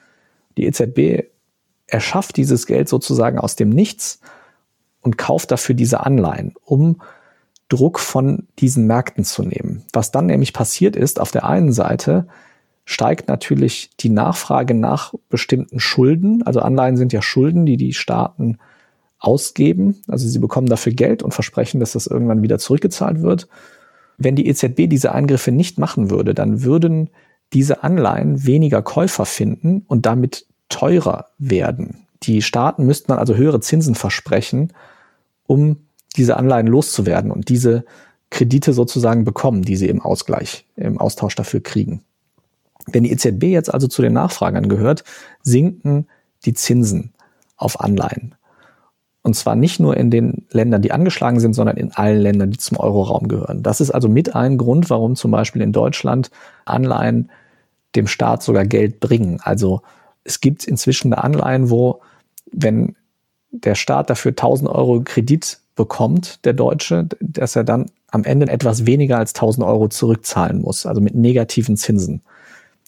Die EZB erschafft dieses Geld sozusagen aus dem Nichts und kauft dafür diese Anleihen, um Druck von diesen Märkten zu nehmen. Was dann nämlich passiert ist, auf der einen Seite steigt natürlich die Nachfrage nach bestimmten Schulden. Also Anleihen sind ja Schulden, die die Staaten ausgeben. Also sie bekommen dafür Geld und versprechen, dass das irgendwann wieder zurückgezahlt wird. Wenn die EZB diese Eingriffe nicht machen würde, dann würden diese Anleihen weniger Käufer finden und damit teurer werden. Die Staaten müssten dann also höhere Zinsen versprechen, um diese Anleihen loszuwerden und diese Kredite sozusagen bekommen, die sie im Ausgleich, im Austausch dafür kriegen. Wenn die EZB jetzt also zu den Nachfragern gehört, sinken die Zinsen auf Anleihen. Und zwar nicht nur in den Ländern, die angeschlagen sind, sondern in allen Ländern, die zum Euroraum gehören. Das ist also mit ein Grund, warum zum Beispiel in Deutschland Anleihen dem Staat sogar Geld bringen. Also es gibt inzwischen Anleihen, wo, wenn der Staat dafür 1000 Euro Kredit bekommt, der Deutsche, dass er dann am Ende etwas weniger als 1000 Euro zurückzahlen muss, also mit negativen Zinsen.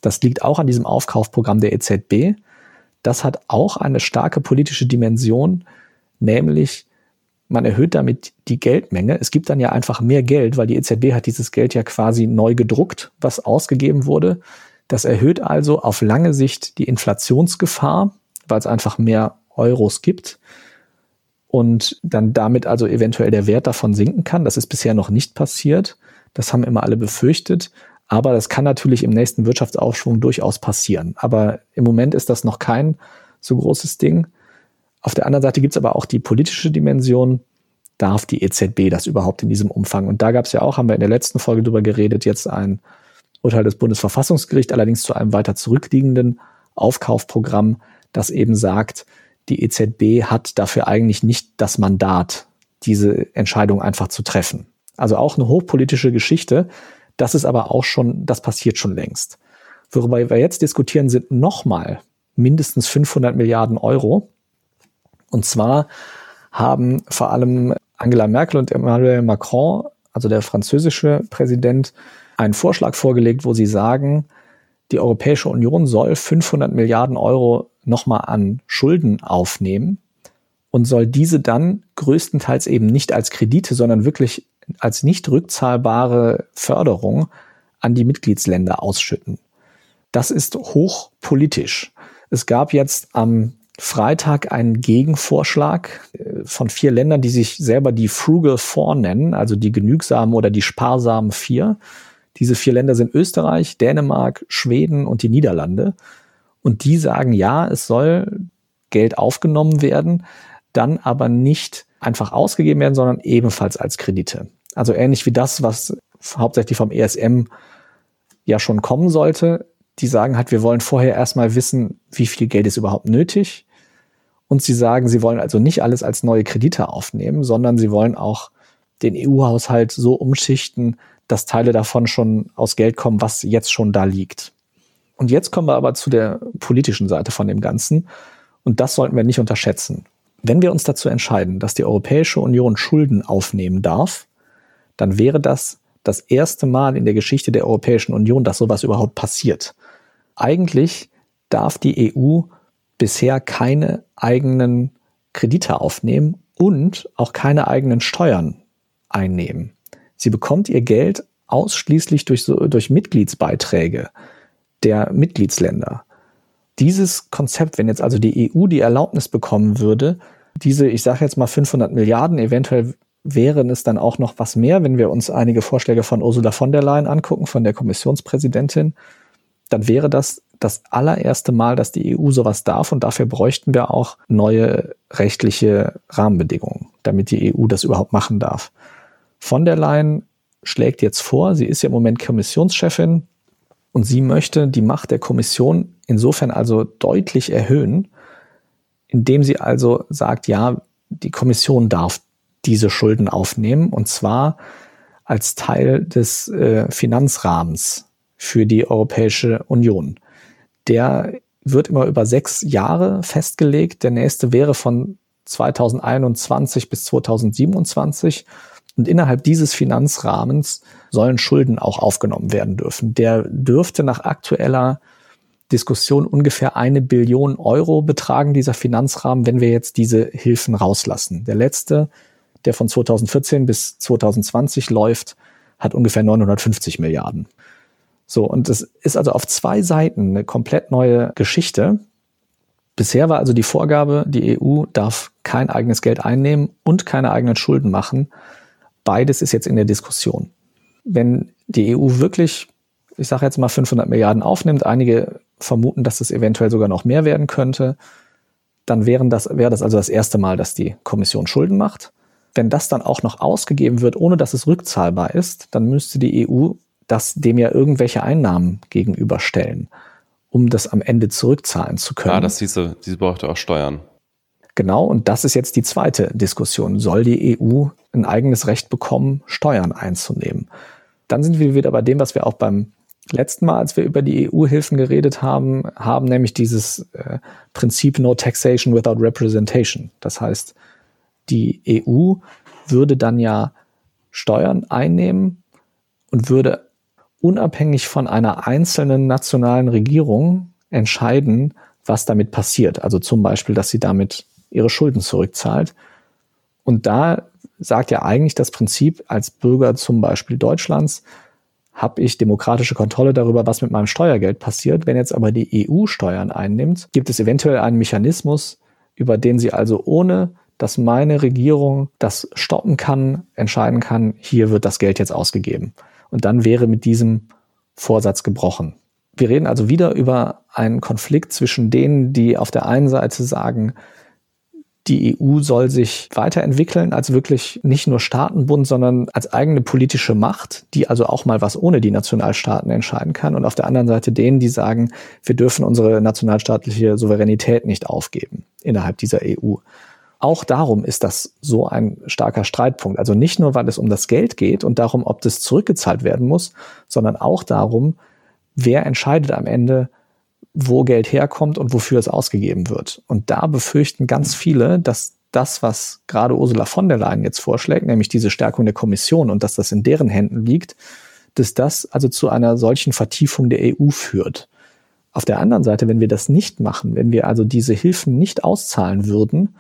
Das liegt auch an diesem Aufkaufprogramm der EZB. Das hat auch eine starke politische Dimension, nämlich man erhöht damit die Geldmenge. Es gibt dann ja einfach mehr Geld, weil die EZB hat dieses Geld ja quasi neu gedruckt, was ausgegeben wurde. Das erhöht also auf lange Sicht die Inflationsgefahr, weil es einfach mehr Euros gibt und dann damit also eventuell der Wert davon sinken kann. Das ist bisher noch nicht passiert. Das haben immer alle befürchtet. Aber das kann natürlich im nächsten Wirtschaftsaufschwung durchaus passieren. Aber im Moment ist das noch kein so großes Ding. Auf der anderen Seite gibt es aber auch die politische Dimension. Darf die EZB das überhaupt in diesem Umfang? Und da gab es ja auch, haben wir in der letzten Folge drüber geredet, jetzt ein Urteil des Bundesverfassungsgerichts, allerdings zu einem weiter zurückliegenden Aufkaufprogramm, das eben sagt, die EZB hat dafür eigentlich nicht das Mandat, diese Entscheidung einfach zu treffen. Also auch eine hochpolitische Geschichte. Das ist aber auch schon, das passiert schon längst. Worüber wir jetzt diskutieren, sind nochmal mindestens 500 Milliarden Euro. Und zwar haben vor allem Angela Merkel und Emmanuel Macron, also der französische Präsident, einen Vorschlag vorgelegt, wo sie sagen, die Europäische Union soll 500 Milliarden Euro nochmal an Schulden aufnehmen, und soll diese dann größtenteils eben nicht als Kredite, sondern wirklich als nicht rückzahlbare Förderung an die Mitgliedsländer ausschütten. Das ist hochpolitisch. Es gab jetzt am Freitag einen Gegenvorschlag äh, von vier Ländern, die sich selber die Frugal Four nennen, also die genügsamen oder die sparsamen vier. Diese vier Länder sind Österreich, Dänemark, Schweden und die Niederlande. Und die sagen, ja, es soll Geld aufgenommen werden, dann aber nicht einfach ausgegeben werden, sondern ebenfalls als Kredite. Also ähnlich wie das, was hauptsächlich vom ESM ja schon kommen sollte. Die sagen halt, wir wollen vorher erstmal wissen, wie viel Geld ist überhaupt nötig. Und sie sagen, sie wollen also nicht alles als neue Kredite aufnehmen, sondern sie wollen auch den EU-Haushalt so umschichten, dass Teile davon schon aus Geld kommen, was jetzt schon da liegt. Und jetzt kommen wir aber zu der politischen Seite von dem Ganzen. Und das sollten wir nicht unterschätzen. Wenn wir uns dazu entscheiden, dass die Europäische Union Schulden aufnehmen darf, dann wäre das das erste Mal in der Geschichte der Europäischen Union, dass sowas überhaupt passiert. Eigentlich darf die EU bisher keine eigenen Kredite aufnehmen und auch keine eigenen Steuern einnehmen. Sie bekommt ihr Geld ausschließlich durch, durch Mitgliedsbeiträge der Mitgliedsländer dieses Konzept, wenn jetzt also die EU die Erlaubnis bekommen würde, diese, ich sage jetzt mal 500 Milliarden, eventuell wären es dann auch noch was mehr, wenn wir uns einige Vorschläge von Ursula von der Leyen angucken, von der Kommissionspräsidentin, dann wäre das das allererste Mal, dass die EU sowas darf und dafür bräuchten wir auch neue rechtliche Rahmenbedingungen, damit die EU das überhaupt machen darf. Von der Leyen schlägt jetzt vor, sie ist ja im Moment Kommissionschefin und sie möchte die Macht der Kommission insofern also deutlich erhöhen, indem sie also sagt, ja, die Kommission darf diese Schulden aufnehmen und zwar als Teil des äh, Finanzrahmens für die Europäische Union. Der wird immer über sechs Jahre festgelegt. Der nächste wäre von 2021 bis 2027. Und innerhalb dieses Finanzrahmens sollen Schulden auch aufgenommen werden dürfen. Der dürfte nach aktueller Diskussion ungefähr eine Billion Euro betragen, dieser Finanzrahmen, wenn wir jetzt diese Hilfen rauslassen. Der letzte, der von 2014 bis 2020 läuft, hat ungefähr 950 Milliarden. So, und es ist also auf zwei Seiten eine komplett neue Geschichte. Bisher war also die Vorgabe, die EU darf kein eigenes Geld einnehmen und keine eigenen Schulden machen. Beides ist jetzt in der Diskussion. Wenn die EU wirklich, ich sage jetzt mal 500 Milliarden aufnimmt, einige vermuten, dass es eventuell sogar noch mehr werden könnte, dann wären das, wäre das also das erste Mal, dass die Kommission Schulden macht. Wenn das dann auch noch ausgegeben wird, ohne dass es rückzahlbar ist, dann müsste die EU das dem ja irgendwelche Einnahmen gegenüberstellen, um das am Ende zurückzahlen zu können. Ja, das diese, diese braucht auch Steuern. Genau, und das ist jetzt die zweite Diskussion. Soll die EU ein eigenes Recht bekommen, Steuern einzunehmen? Dann sind wir wieder bei dem, was wir auch beim letzten Mal, als wir über die EU-Hilfen geredet haben, haben nämlich dieses äh, Prinzip No Taxation without Representation. Das heißt, die EU würde dann ja Steuern einnehmen und würde unabhängig von einer einzelnen nationalen Regierung entscheiden, was damit passiert. Also zum Beispiel, dass sie damit ihre Schulden zurückzahlt. Und da sagt ja eigentlich das Prinzip als Bürger zum Beispiel Deutschlands, habe ich demokratische Kontrolle darüber, was mit meinem Steuergeld passiert. Wenn jetzt aber die EU Steuern einnimmt, gibt es eventuell einen Mechanismus, über den sie also ohne dass meine Regierung das stoppen kann, entscheiden kann, hier wird das Geld jetzt ausgegeben. Und dann wäre mit diesem Vorsatz gebrochen. Wir reden also wieder über einen Konflikt zwischen denen, die auf der einen Seite sagen, die EU soll sich weiterentwickeln als wirklich nicht nur Staatenbund, sondern als eigene politische Macht, die also auch mal was ohne die Nationalstaaten entscheiden kann. Und auf der anderen Seite denen, die sagen, wir dürfen unsere nationalstaatliche Souveränität nicht aufgeben innerhalb dieser EU. Auch darum ist das so ein starker Streitpunkt. Also nicht nur, weil es um das Geld geht und darum, ob das zurückgezahlt werden muss, sondern auch darum, wer entscheidet am Ende, wo Geld herkommt und wofür es ausgegeben wird. Und da befürchten ganz viele, dass das, was gerade Ursula von der Leyen jetzt vorschlägt, nämlich diese Stärkung der Kommission und dass das in deren Händen liegt, dass das also zu einer solchen Vertiefung der EU führt. Auf der anderen Seite, wenn wir das nicht machen, wenn wir also diese Hilfen nicht auszahlen würden,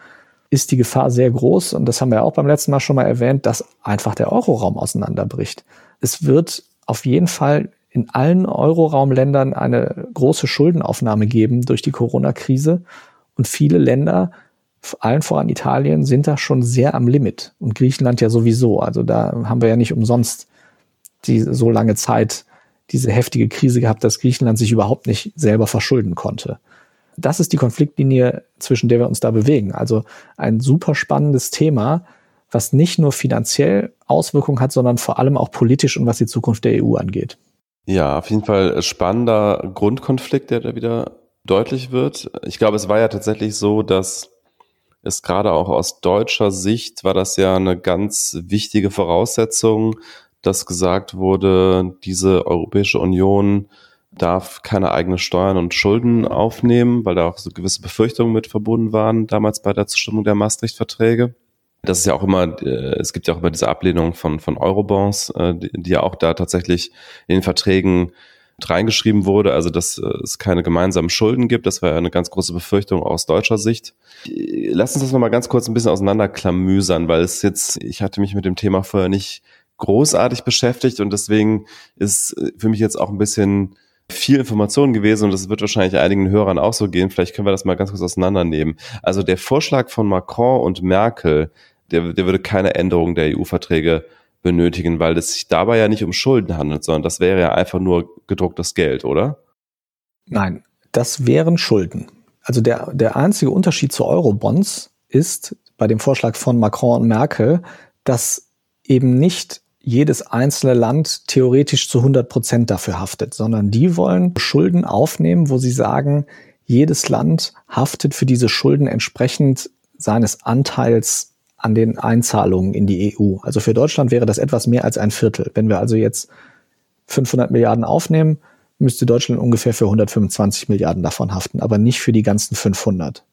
ist die Gefahr sehr groß, und das haben wir auch beim letzten Mal schon mal erwähnt, dass einfach der Euroraum auseinanderbricht. Es wird auf jeden Fall in allen Euroraumländern eine große Schuldenaufnahme geben durch die Corona-Krise. Und viele Länder, allen voran Italien, sind da schon sehr am Limit. Und Griechenland ja sowieso. Also da haben wir ja nicht umsonst die so lange Zeit diese heftige Krise gehabt, dass Griechenland sich überhaupt nicht selber verschulden konnte. Das ist die Konfliktlinie, zwischen der wir uns da bewegen. Also ein super spannendes Thema, was nicht nur finanziell Auswirkungen hat, sondern vor allem auch politisch und was die Zukunft der EU angeht. Ja, auf jeden Fall spannender Grundkonflikt, der da wieder deutlich wird. Ich glaube, es war ja tatsächlich so, dass es gerade auch aus deutscher Sicht war das ja eine ganz wichtige Voraussetzung, dass gesagt wurde, diese Europäische Union darf keine eigenen Steuern und Schulden aufnehmen, weil da auch so gewisse Befürchtungen mit verbunden waren damals bei der Zustimmung der Maastricht-Verträge. Das ist ja auch immer, äh, es gibt ja auch immer diese Ablehnung von, von Eurobonds, äh, die, die ja auch da tatsächlich in den Verträgen reingeschrieben wurde, also dass äh, es keine gemeinsamen Schulden gibt. Das war ja eine ganz große Befürchtung aus deutscher Sicht. Lass uns das nochmal ganz kurz ein bisschen auseinanderklamüsern, weil es jetzt, ich hatte mich mit dem Thema vorher nicht großartig beschäftigt und deswegen ist für mich jetzt auch ein bisschen viel Information gewesen und das wird wahrscheinlich einigen Hörern auch so gehen. Vielleicht können wir das mal ganz kurz auseinandernehmen. Also der Vorschlag von Macron und Merkel, der, der würde keine Änderung der EU-Verträge benötigen, weil es sich dabei ja nicht um Schulden handelt, sondern das wäre ja einfach nur gedrucktes Geld, oder? Nein, das wären Schulden. Also der, der einzige Unterschied zu Eurobonds ist bei dem Vorschlag von Macron und Merkel, dass eben nicht jedes einzelne Land theoretisch zu 100 Prozent dafür haftet, sondern die wollen Schulden aufnehmen, wo sie sagen, jedes Land haftet für diese Schulden entsprechend seines Anteils an den Einzahlungen in die EU. Also für Deutschland wäre das etwas mehr als ein Viertel. Wenn wir also jetzt 500 Milliarden aufnehmen, müsste Deutschland ungefähr für 125 Milliarden davon haften, aber nicht für die ganzen 500.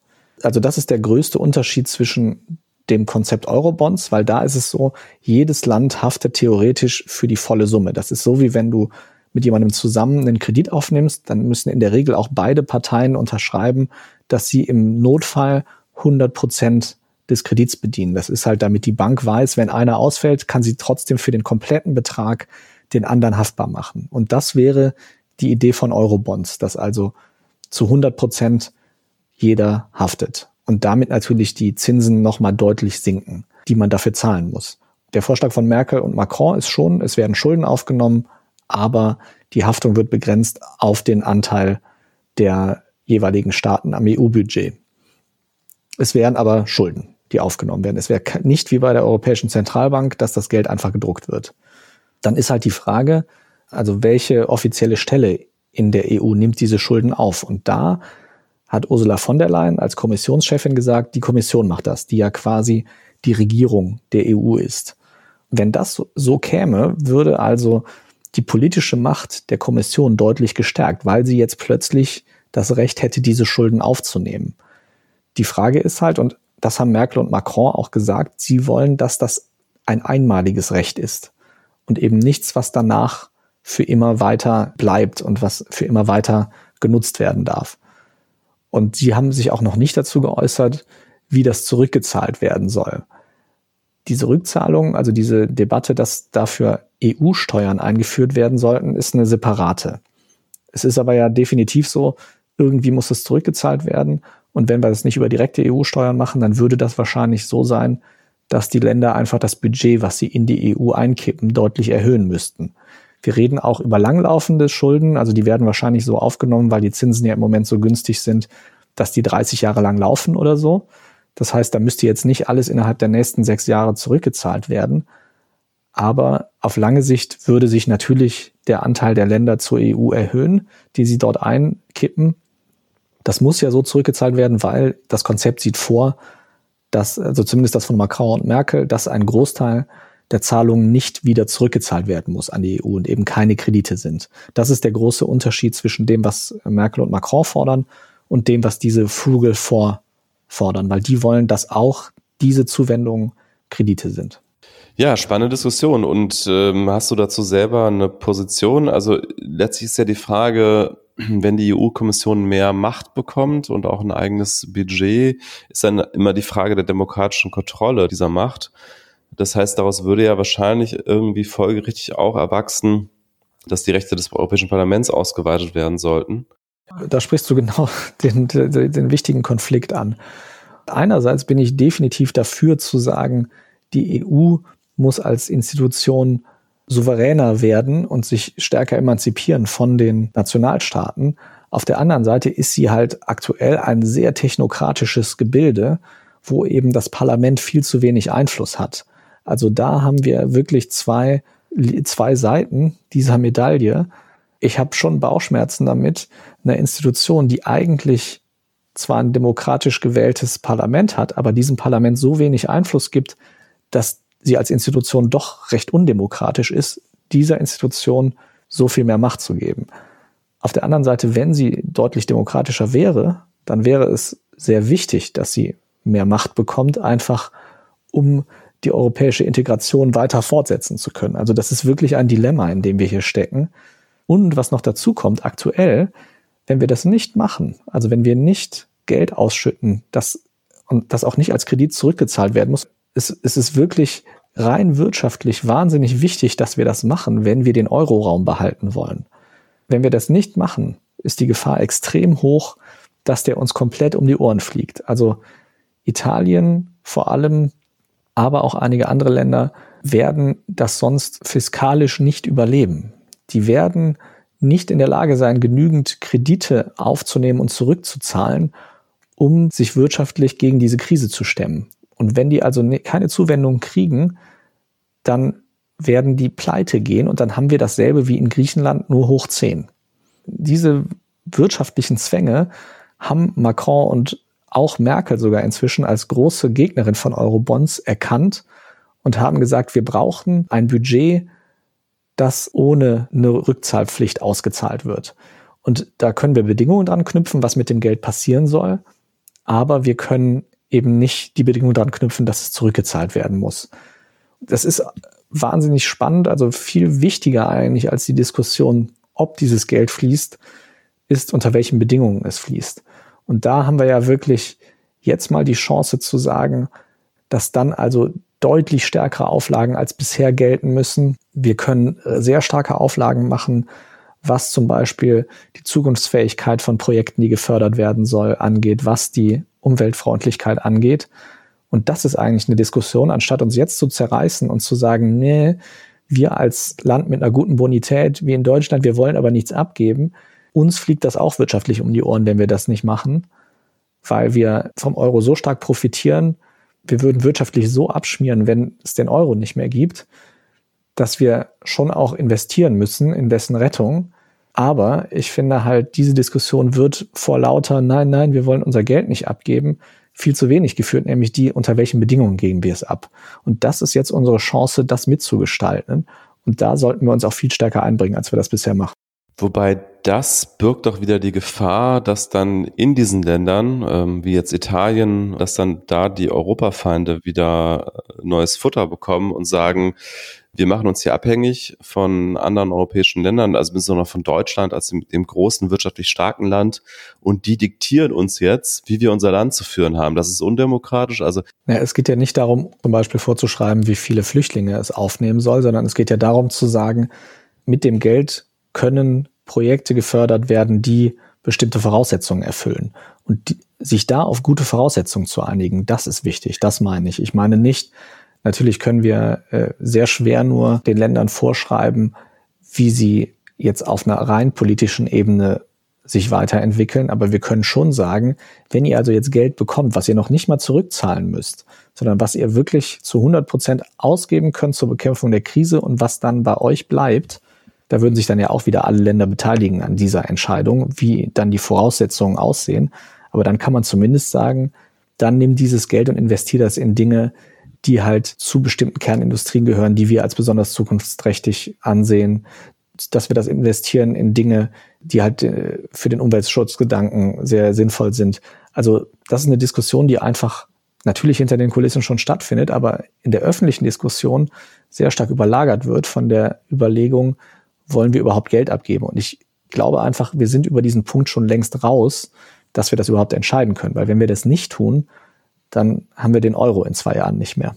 Also das ist der größte Unterschied zwischen dem Konzept Eurobonds, weil da ist es so, jedes Land haftet theoretisch für die volle Summe. Das ist so, wie wenn du mit jemandem zusammen einen Kredit aufnimmst, dann müssen in der Regel auch beide Parteien unterschreiben, dass sie im Notfall 100 Prozent des Kredits bedienen. Das ist halt, damit die Bank weiß, wenn einer ausfällt, kann sie trotzdem für den kompletten Betrag den anderen haftbar machen. Und das wäre die Idee von Eurobonds, dass also zu 100 Prozent jeder haftet und damit natürlich die Zinsen nochmal deutlich sinken, die man dafür zahlen muss. Der Vorschlag von Merkel und Macron ist schon, es werden Schulden aufgenommen, aber die Haftung wird begrenzt auf den Anteil der jeweiligen Staaten am EU-Budget. Es wären aber Schulden, die aufgenommen werden. Es wäre nicht wie bei der Europäischen Zentralbank, dass das Geld einfach gedruckt wird. Dann ist halt die Frage, also welche offizielle Stelle in der EU nimmt diese Schulden auf? Und da hat Ursula von der Leyen als Kommissionschefin gesagt, die Kommission macht das, die ja quasi die Regierung der EU ist. Wenn das so käme, würde also die politische Macht der Kommission deutlich gestärkt, weil sie jetzt plötzlich das Recht hätte, diese Schulden aufzunehmen. Die Frage ist halt, und das haben Merkel und Macron auch gesagt, sie wollen, dass das ein einmaliges Recht ist und eben nichts, was danach für immer weiter bleibt und was für immer weiter genutzt werden darf. Und sie haben sich auch noch nicht dazu geäußert, wie das zurückgezahlt werden soll. Diese Rückzahlung, also diese Debatte, dass dafür EU-Steuern eingeführt werden sollten, ist eine separate. Es ist aber ja definitiv so, irgendwie muss es zurückgezahlt werden. Und wenn wir das nicht über direkte EU-Steuern machen, dann würde das wahrscheinlich so sein, dass die Länder einfach das Budget, was sie in die EU einkippen, deutlich erhöhen müssten. Wir reden auch über langlaufende Schulden, also die werden wahrscheinlich so aufgenommen, weil die Zinsen ja im Moment so günstig sind, dass die 30 Jahre lang laufen oder so. Das heißt, da müsste jetzt nicht alles innerhalb der nächsten sechs Jahre zurückgezahlt werden. Aber auf lange Sicht würde sich natürlich der Anteil der Länder zur EU erhöhen, die sie dort einkippen. Das muss ja so zurückgezahlt werden, weil das Konzept sieht vor, dass, also zumindest das von Macron und Merkel, dass ein Großteil der Zahlungen nicht wieder zurückgezahlt werden muss an die EU und eben keine Kredite sind. Das ist der große Unterschied zwischen dem, was Merkel und Macron fordern und dem, was diese Frugal fordern, weil die wollen, dass auch diese Zuwendungen Kredite sind. Ja, spannende Diskussion. Und ähm, hast du dazu selber eine Position? Also letztlich ist ja die Frage, wenn die EU-Kommission mehr Macht bekommt und auch ein eigenes Budget, ist dann immer die Frage der demokratischen Kontrolle dieser Macht. Das heißt, daraus würde ja wahrscheinlich irgendwie folgerichtig auch erwachsen, dass die Rechte des Europäischen Parlaments ausgeweitet werden sollten. Da sprichst du genau den, den, den wichtigen Konflikt an. Einerseits bin ich definitiv dafür zu sagen, die EU muss als Institution souveräner werden und sich stärker emanzipieren von den Nationalstaaten. Auf der anderen Seite ist sie halt aktuell ein sehr technokratisches Gebilde, wo eben das Parlament viel zu wenig Einfluss hat. Also da haben wir wirklich zwei, zwei Seiten dieser Medaille. Ich habe schon Bauchschmerzen damit, eine Institution, die eigentlich zwar ein demokratisch gewähltes Parlament hat, aber diesem Parlament so wenig Einfluss gibt, dass sie als Institution doch recht undemokratisch ist, dieser Institution so viel mehr Macht zu geben. Auf der anderen Seite, wenn sie deutlich demokratischer wäre, dann wäre es sehr wichtig, dass sie mehr Macht bekommt, einfach um die europäische Integration weiter fortsetzen zu können. Also das ist wirklich ein Dilemma, in dem wir hier stecken. Und was noch dazu kommt, aktuell, wenn wir das nicht machen, also wenn wir nicht Geld ausschütten, das und das auch nicht als Kredit zurückgezahlt werden muss, es, es ist wirklich rein wirtschaftlich wahnsinnig wichtig, dass wir das machen, wenn wir den Euroraum behalten wollen. Wenn wir das nicht machen, ist die Gefahr extrem hoch, dass der uns komplett um die Ohren fliegt. Also Italien vor allem, aber auch einige andere Länder werden das sonst fiskalisch nicht überleben. Die werden nicht in der Lage sein, genügend Kredite aufzunehmen und zurückzuzahlen, um sich wirtschaftlich gegen diese Krise zu stemmen. Und wenn die also ne, keine Zuwendung kriegen, dann werden die pleite gehen und dann haben wir dasselbe wie in Griechenland nur hoch 10. Diese wirtschaftlichen Zwänge haben Macron und auch Merkel sogar inzwischen als große Gegnerin von Eurobonds erkannt und haben gesagt, wir brauchen ein Budget, das ohne eine Rückzahlpflicht ausgezahlt wird. Und da können wir Bedingungen dran knüpfen, was mit dem Geld passieren soll. Aber wir können eben nicht die Bedingung dran knüpfen, dass es zurückgezahlt werden muss. Das ist wahnsinnig spannend, also viel wichtiger eigentlich als die Diskussion, ob dieses Geld fließt, ist, unter welchen Bedingungen es fließt. Und da haben wir ja wirklich jetzt mal die Chance zu sagen, dass dann also deutlich stärkere Auflagen als bisher gelten müssen. Wir können äh, sehr starke Auflagen machen, was zum Beispiel die Zukunftsfähigkeit von Projekten, die gefördert werden soll, angeht, was die Umweltfreundlichkeit angeht. Und das ist eigentlich eine Diskussion, anstatt uns jetzt zu zerreißen und zu sagen, nee, wir als Land mit einer guten Bonität wie in Deutschland, wir wollen aber nichts abgeben. Uns fliegt das auch wirtschaftlich um die Ohren, wenn wir das nicht machen, weil wir vom Euro so stark profitieren. Wir würden wirtschaftlich so abschmieren, wenn es den Euro nicht mehr gibt, dass wir schon auch investieren müssen in dessen Rettung. Aber ich finde halt, diese Diskussion wird vor lauter, nein, nein, wir wollen unser Geld nicht abgeben, viel zu wenig geführt, nämlich die, unter welchen Bedingungen geben wir es ab. Und das ist jetzt unsere Chance, das mitzugestalten. Und da sollten wir uns auch viel stärker einbringen, als wir das bisher machen. Wobei das birgt doch wieder die Gefahr, dass dann in diesen Ländern, ähm, wie jetzt Italien, dass dann da die Europafeinde wieder neues Futter bekommen und sagen, wir machen uns hier abhängig von anderen europäischen Ländern, also besonders von Deutschland als dem, dem, großen wirtschaftlich starken Land. Und die diktieren uns jetzt, wie wir unser Land zu führen haben. Das ist undemokratisch. Also ja, es geht ja nicht darum, zum Beispiel vorzuschreiben, wie viele Flüchtlinge es aufnehmen soll, sondern es geht ja darum zu sagen, mit dem Geld können Projekte gefördert werden, die bestimmte Voraussetzungen erfüllen. Und die, sich da auf gute Voraussetzungen zu einigen, das ist wichtig. Das meine ich. Ich meine nicht, Natürlich können wir äh, sehr schwer nur den Ländern vorschreiben, wie sie jetzt auf einer rein politischen Ebene sich weiterentwickeln, aber wir können schon sagen, wenn ihr also jetzt Geld bekommt, was ihr noch nicht mal zurückzahlen müsst, sondern was ihr wirklich zu 100 Prozent ausgeben könnt zur Bekämpfung der Krise und was dann bei euch bleibt, da würden sich dann ja auch wieder alle Länder beteiligen an dieser Entscheidung, wie dann die Voraussetzungen aussehen. Aber dann kann man zumindest sagen, dann nimm dieses Geld und investier das in Dinge, die halt zu bestimmten Kernindustrien gehören, die wir als besonders zukunftsträchtig ansehen, dass wir das investieren in Dinge, die halt äh, für den Umweltschutzgedanken sehr sinnvoll sind. Also das ist eine Diskussion, die einfach natürlich hinter den Kulissen schon stattfindet, aber in der öffentlichen Diskussion sehr stark überlagert wird von der Überlegung, wollen wir überhaupt Geld abgeben? Und ich glaube einfach, wir sind über diesen Punkt schon längst raus, dass wir das überhaupt entscheiden können. Weil wenn wir das nicht tun, dann haben wir den Euro in zwei Jahren nicht mehr.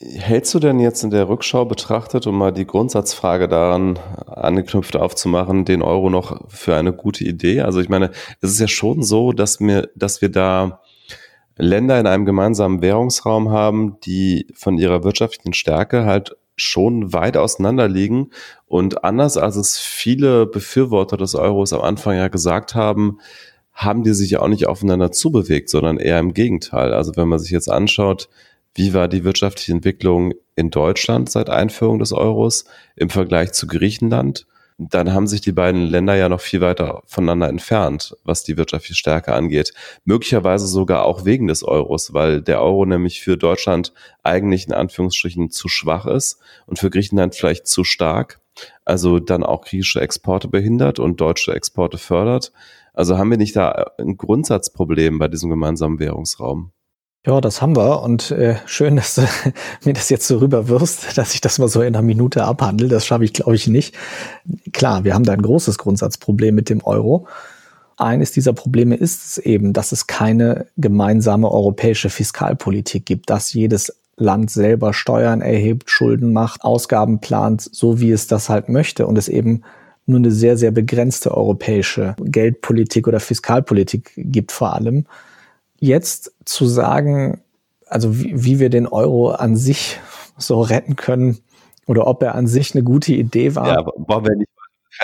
Hältst du denn jetzt in der Rückschau betrachtet, um mal die Grundsatzfrage daran angeknüpft aufzumachen, den Euro noch für eine gute Idee? Also ich meine, es ist ja schon so, dass wir, dass wir da Länder in einem gemeinsamen Währungsraum haben, die von ihrer wirtschaftlichen Stärke halt schon weit auseinander liegen. Und anders als es viele Befürworter des Euros am Anfang ja gesagt haben, haben die sich ja auch nicht aufeinander zubewegt, sondern eher im Gegenteil. Also wenn man sich jetzt anschaut, wie war die wirtschaftliche Entwicklung in Deutschland seit Einführung des Euros im Vergleich zu Griechenland? Dann haben sich die beiden Länder ja noch viel weiter voneinander entfernt, was die wirtschaftliche Stärke angeht. Möglicherweise sogar auch wegen des Euros, weil der Euro nämlich für Deutschland eigentlich in Anführungsstrichen zu schwach ist und für Griechenland vielleicht zu stark. Also dann auch griechische Exporte behindert und deutsche Exporte fördert. Also haben wir nicht da ein Grundsatzproblem bei diesem gemeinsamen Währungsraum? Ja, das haben wir und äh, schön, dass du mir das jetzt so rüberwirfst, dass ich das mal so in einer Minute abhandle. Das schaffe ich, glaube ich, nicht. Klar, wir haben da ein großes Grundsatzproblem mit dem Euro. Eines dieser Probleme ist es eben, dass es keine gemeinsame europäische Fiskalpolitik gibt, dass jedes Land selber Steuern erhebt, Schulden macht, Ausgaben plant, so wie es das halt möchte und es eben nur eine sehr, sehr begrenzte europäische Geldpolitik oder Fiskalpolitik gibt vor allem jetzt zu sagen, also wie, wie wir den Euro an sich so retten können oder ob er an sich eine gute Idee war. Ja, brauchen wir nicht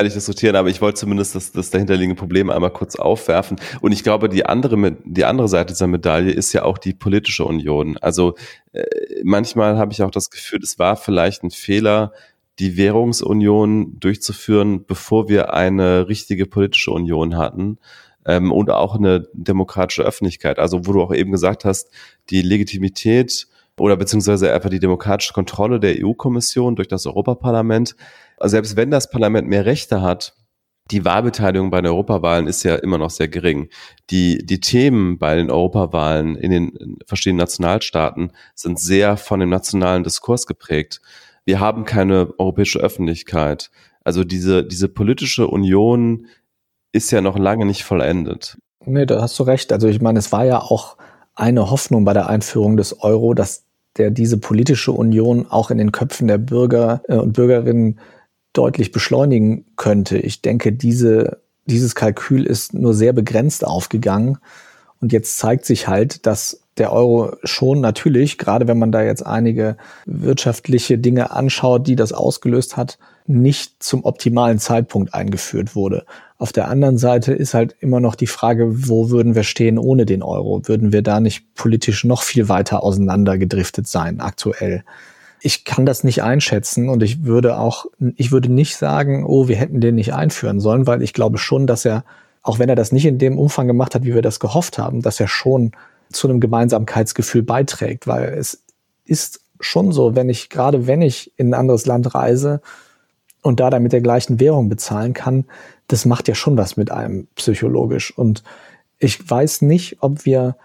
ich diskutieren, aber ich wollte zumindest das, das dahinterliegende Problem einmal kurz aufwerfen. Und ich glaube, die andere, die andere Seite dieser Medaille ist ja auch die politische Union. Also äh, manchmal habe ich auch das Gefühl, es war vielleicht ein Fehler, die Währungsunion durchzuführen, bevor wir eine richtige politische Union hatten ähm, und auch eine demokratische Öffentlichkeit. Also wo du auch eben gesagt hast, die Legitimität oder beziehungsweise einfach die demokratische Kontrolle der EU-Kommission durch das Europaparlament. Also selbst wenn das Parlament mehr Rechte hat, die Wahlbeteiligung bei den Europawahlen ist ja immer noch sehr gering. Die, die Themen bei den Europawahlen in den verschiedenen Nationalstaaten sind sehr von dem nationalen Diskurs geprägt. Wir haben keine europäische Öffentlichkeit. Also diese, diese politische Union ist ja noch lange nicht vollendet. Nee, da hast du recht. Also ich meine, es war ja auch eine Hoffnung bei der Einführung des Euro, dass der diese politische Union auch in den Köpfen der Bürger äh, und Bürgerinnen deutlich beschleunigen könnte. Ich denke, diese, dieses Kalkül ist nur sehr begrenzt aufgegangen. Und jetzt zeigt sich halt, dass der Euro schon natürlich, gerade wenn man da jetzt einige wirtschaftliche Dinge anschaut, die das ausgelöst hat, nicht zum optimalen Zeitpunkt eingeführt wurde. Auf der anderen Seite ist halt immer noch die Frage, wo würden wir stehen ohne den Euro? Würden wir da nicht politisch noch viel weiter auseinandergedriftet sein aktuell? Ich kann das nicht einschätzen und ich würde auch, ich würde nicht sagen, oh, wir hätten den nicht einführen sollen, weil ich glaube schon, dass er, auch wenn er das nicht in dem Umfang gemacht hat, wie wir das gehofft haben, dass er schon zu einem Gemeinsamkeitsgefühl beiträgt, weil es ist schon so, wenn ich, gerade wenn ich in ein anderes Land reise und da dann mit der gleichen Währung bezahlen kann, das macht ja schon was mit einem psychologisch. Und ich weiß nicht, ob wir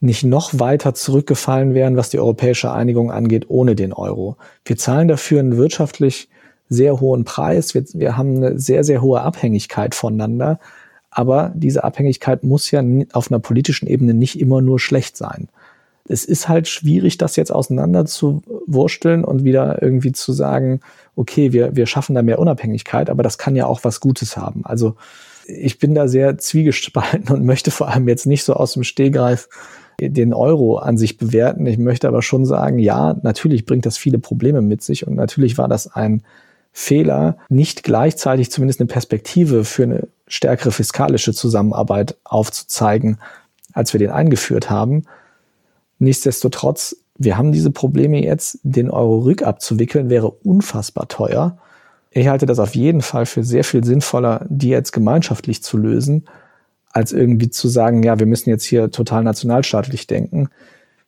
nicht noch weiter zurückgefallen wären, was die europäische Einigung angeht, ohne den Euro. Wir zahlen dafür einen wirtschaftlich sehr hohen Preis. Wir, wir haben eine sehr, sehr hohe Abhängigkeit voneinander. Aber diese Abhängigkeit muss ja auf einer politischen Ebene nicht immer nur schlecht sein. Es ist halt schwierig, das jetzt auseinander zu wursteln und wieder irgendwie zu sagen, okay, wir, wir schaffen da mehr Unabhängigkeit, aber das kann ja auch was Gutes haben. Also ich bin da sehr zwiegespalten und möchte vor allem jetzt nicht so aus dem Stehgreif den Euro an sich bewerten. Ich möchte aber schon sagen, ja, natürlich bringt das viele Probleme mit sich und natürlich war das ein Fehler, nicht gleichzeitig zumindest eine Perspektive für eine stärkere fiskalische Zusammenarbeit aufzuzeigen, als wir den eingeführt haben. Nichtsdestotrotz, wir haben diese Probleme jetzt, den Euro rückabzuwickeln, wäre unfassbar teuer. Ich halte das auf jeden Fall für sehr viel sinnvoller, die jetzt gemeinschaftlich zu lösen, als irgendwie zu sagen, ja, wir müssen jetzt hier total nationalstaatlich denken.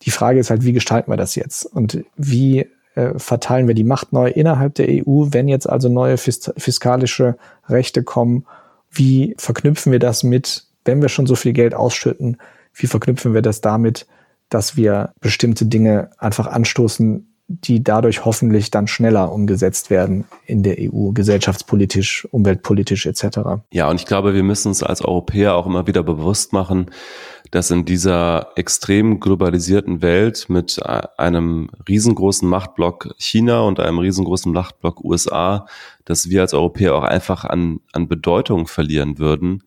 Die Frage ist halt, wie gestalten wir das jetzt? Und wie äh, verteilen wir die Macht neu innerhalb der EU, wenn jetzt also neue fiskalische Rechte kommen wie verknüpfen wir das mit, wenn wir schon so viel Geld ausschütten, wie verknüpfen wir das damit, dass wir bestimmte Dinge einfach anstoßen die dadurch hoffentlich dann schneller umgesetzt werden in der EU, gesellschaftspolitisch, umweltpolitisch etc. Ja, und ich glaube, wir müssen uns als Europäer auch immer wieder bewusst machen, dass in dieser extrem globalisierten Welt mit einem riesengroßen Machtblock China und einem riesengroßen Machtblock USA, dass wir als Europäer auch einfach an, an Bedeutung verlieren würden,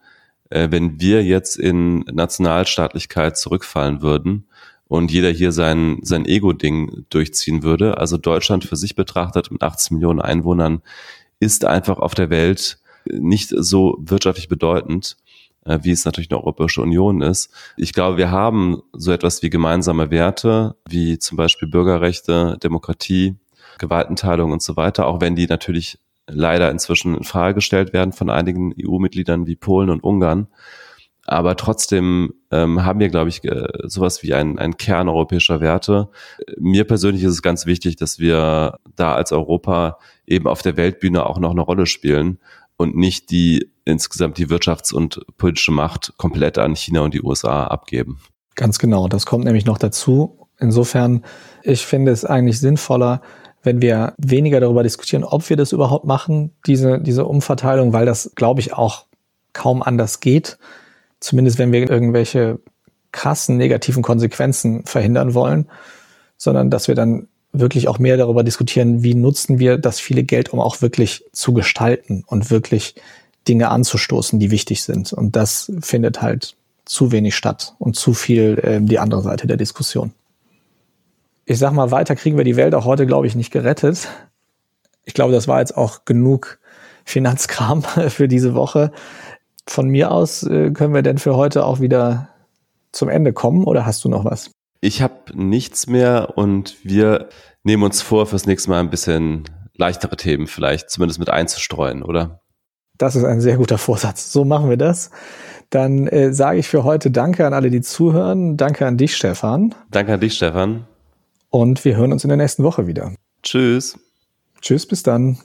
äh, wenn wir jetzt in Nationalstaatlichkeit zurückfallen würden und jeder hier sein, sein Ego-Ding durchziehen würde. Also Deutschland für sich betrachtet mit 18 Millionen Einwohnern ist einfach auf der Welt nicht so wirtschaftlich bedeutend, äh, wie es natürlich eine Europäische Union ist. Ich glaube, wir haben so etwas wie gemeinsame Werte, wie zum Beispiel Bürgerrechte, Demokratie, Gewaltenteilung und so weiter, auch wenn die natürlich leider inzwischen in Frage gestellt werden von einigen EU-Mitgliedern wie Polen und Ungarn. Aber trotzdem ähm, haben wir, glaube ich, äh, sowas wie ein, ein Kern europäischer Werte. Mir persönlich ist es ganz wichtig, dass wir da als Europa eben auf der Weltbühne auch noch eine Rolle spielen und nicht die insgesamt die Wirtschafts- und politische Macht komplett an China und die USA abgeben. Ganz genau, das kommt nämlich noch dazu. Insofern, ich finde es eigentlich sinnvoller, wenn wir weniger darüber diskutieren, ob wir das überhaupt machen, diese, diese Umverteilung, weil das, glaube ich, auch kaum anders geht. Zumindest wenn wir irgendwelche krassen negativen Konsequenzen verhindern wollen, sondern dass wir dann wirklich auch mehr darüber diskutieren, wie nutzen wir das viele Geld, um auch wirklich zu gestalten und wirklich Dinge anzustoßen, die wichtig sind. Und das findet halt zu wenig statt und zu viel äh, die andere Seite der Diskussion. Ich sag mal, weiter kriegen wir die Welt auch heute, glaube ich, nicht gerettet. Ich glaube, das war jetzt auch genug Finanzkram für diese Woche von mir aus äh, können wir denn für heute auch wieder zum Ende kommen oder hast du noch was? Ich habe nichts mehr und wir nehmen uns vor, fürs nächste Mal ein bisschen leichtere Themen vielleicht zumindest mit einzustreuen, oder? Das ist ein sehr guter Vorsatz. So machen wir das. Dann äh, sage ich für heute Danke an alle, die zuhören. Danke an dich, Stefan. Danke an dich, Stefan. Und wir hören uns in der nächsten Woche wieder. Tschüss. Tschüss, bis dann.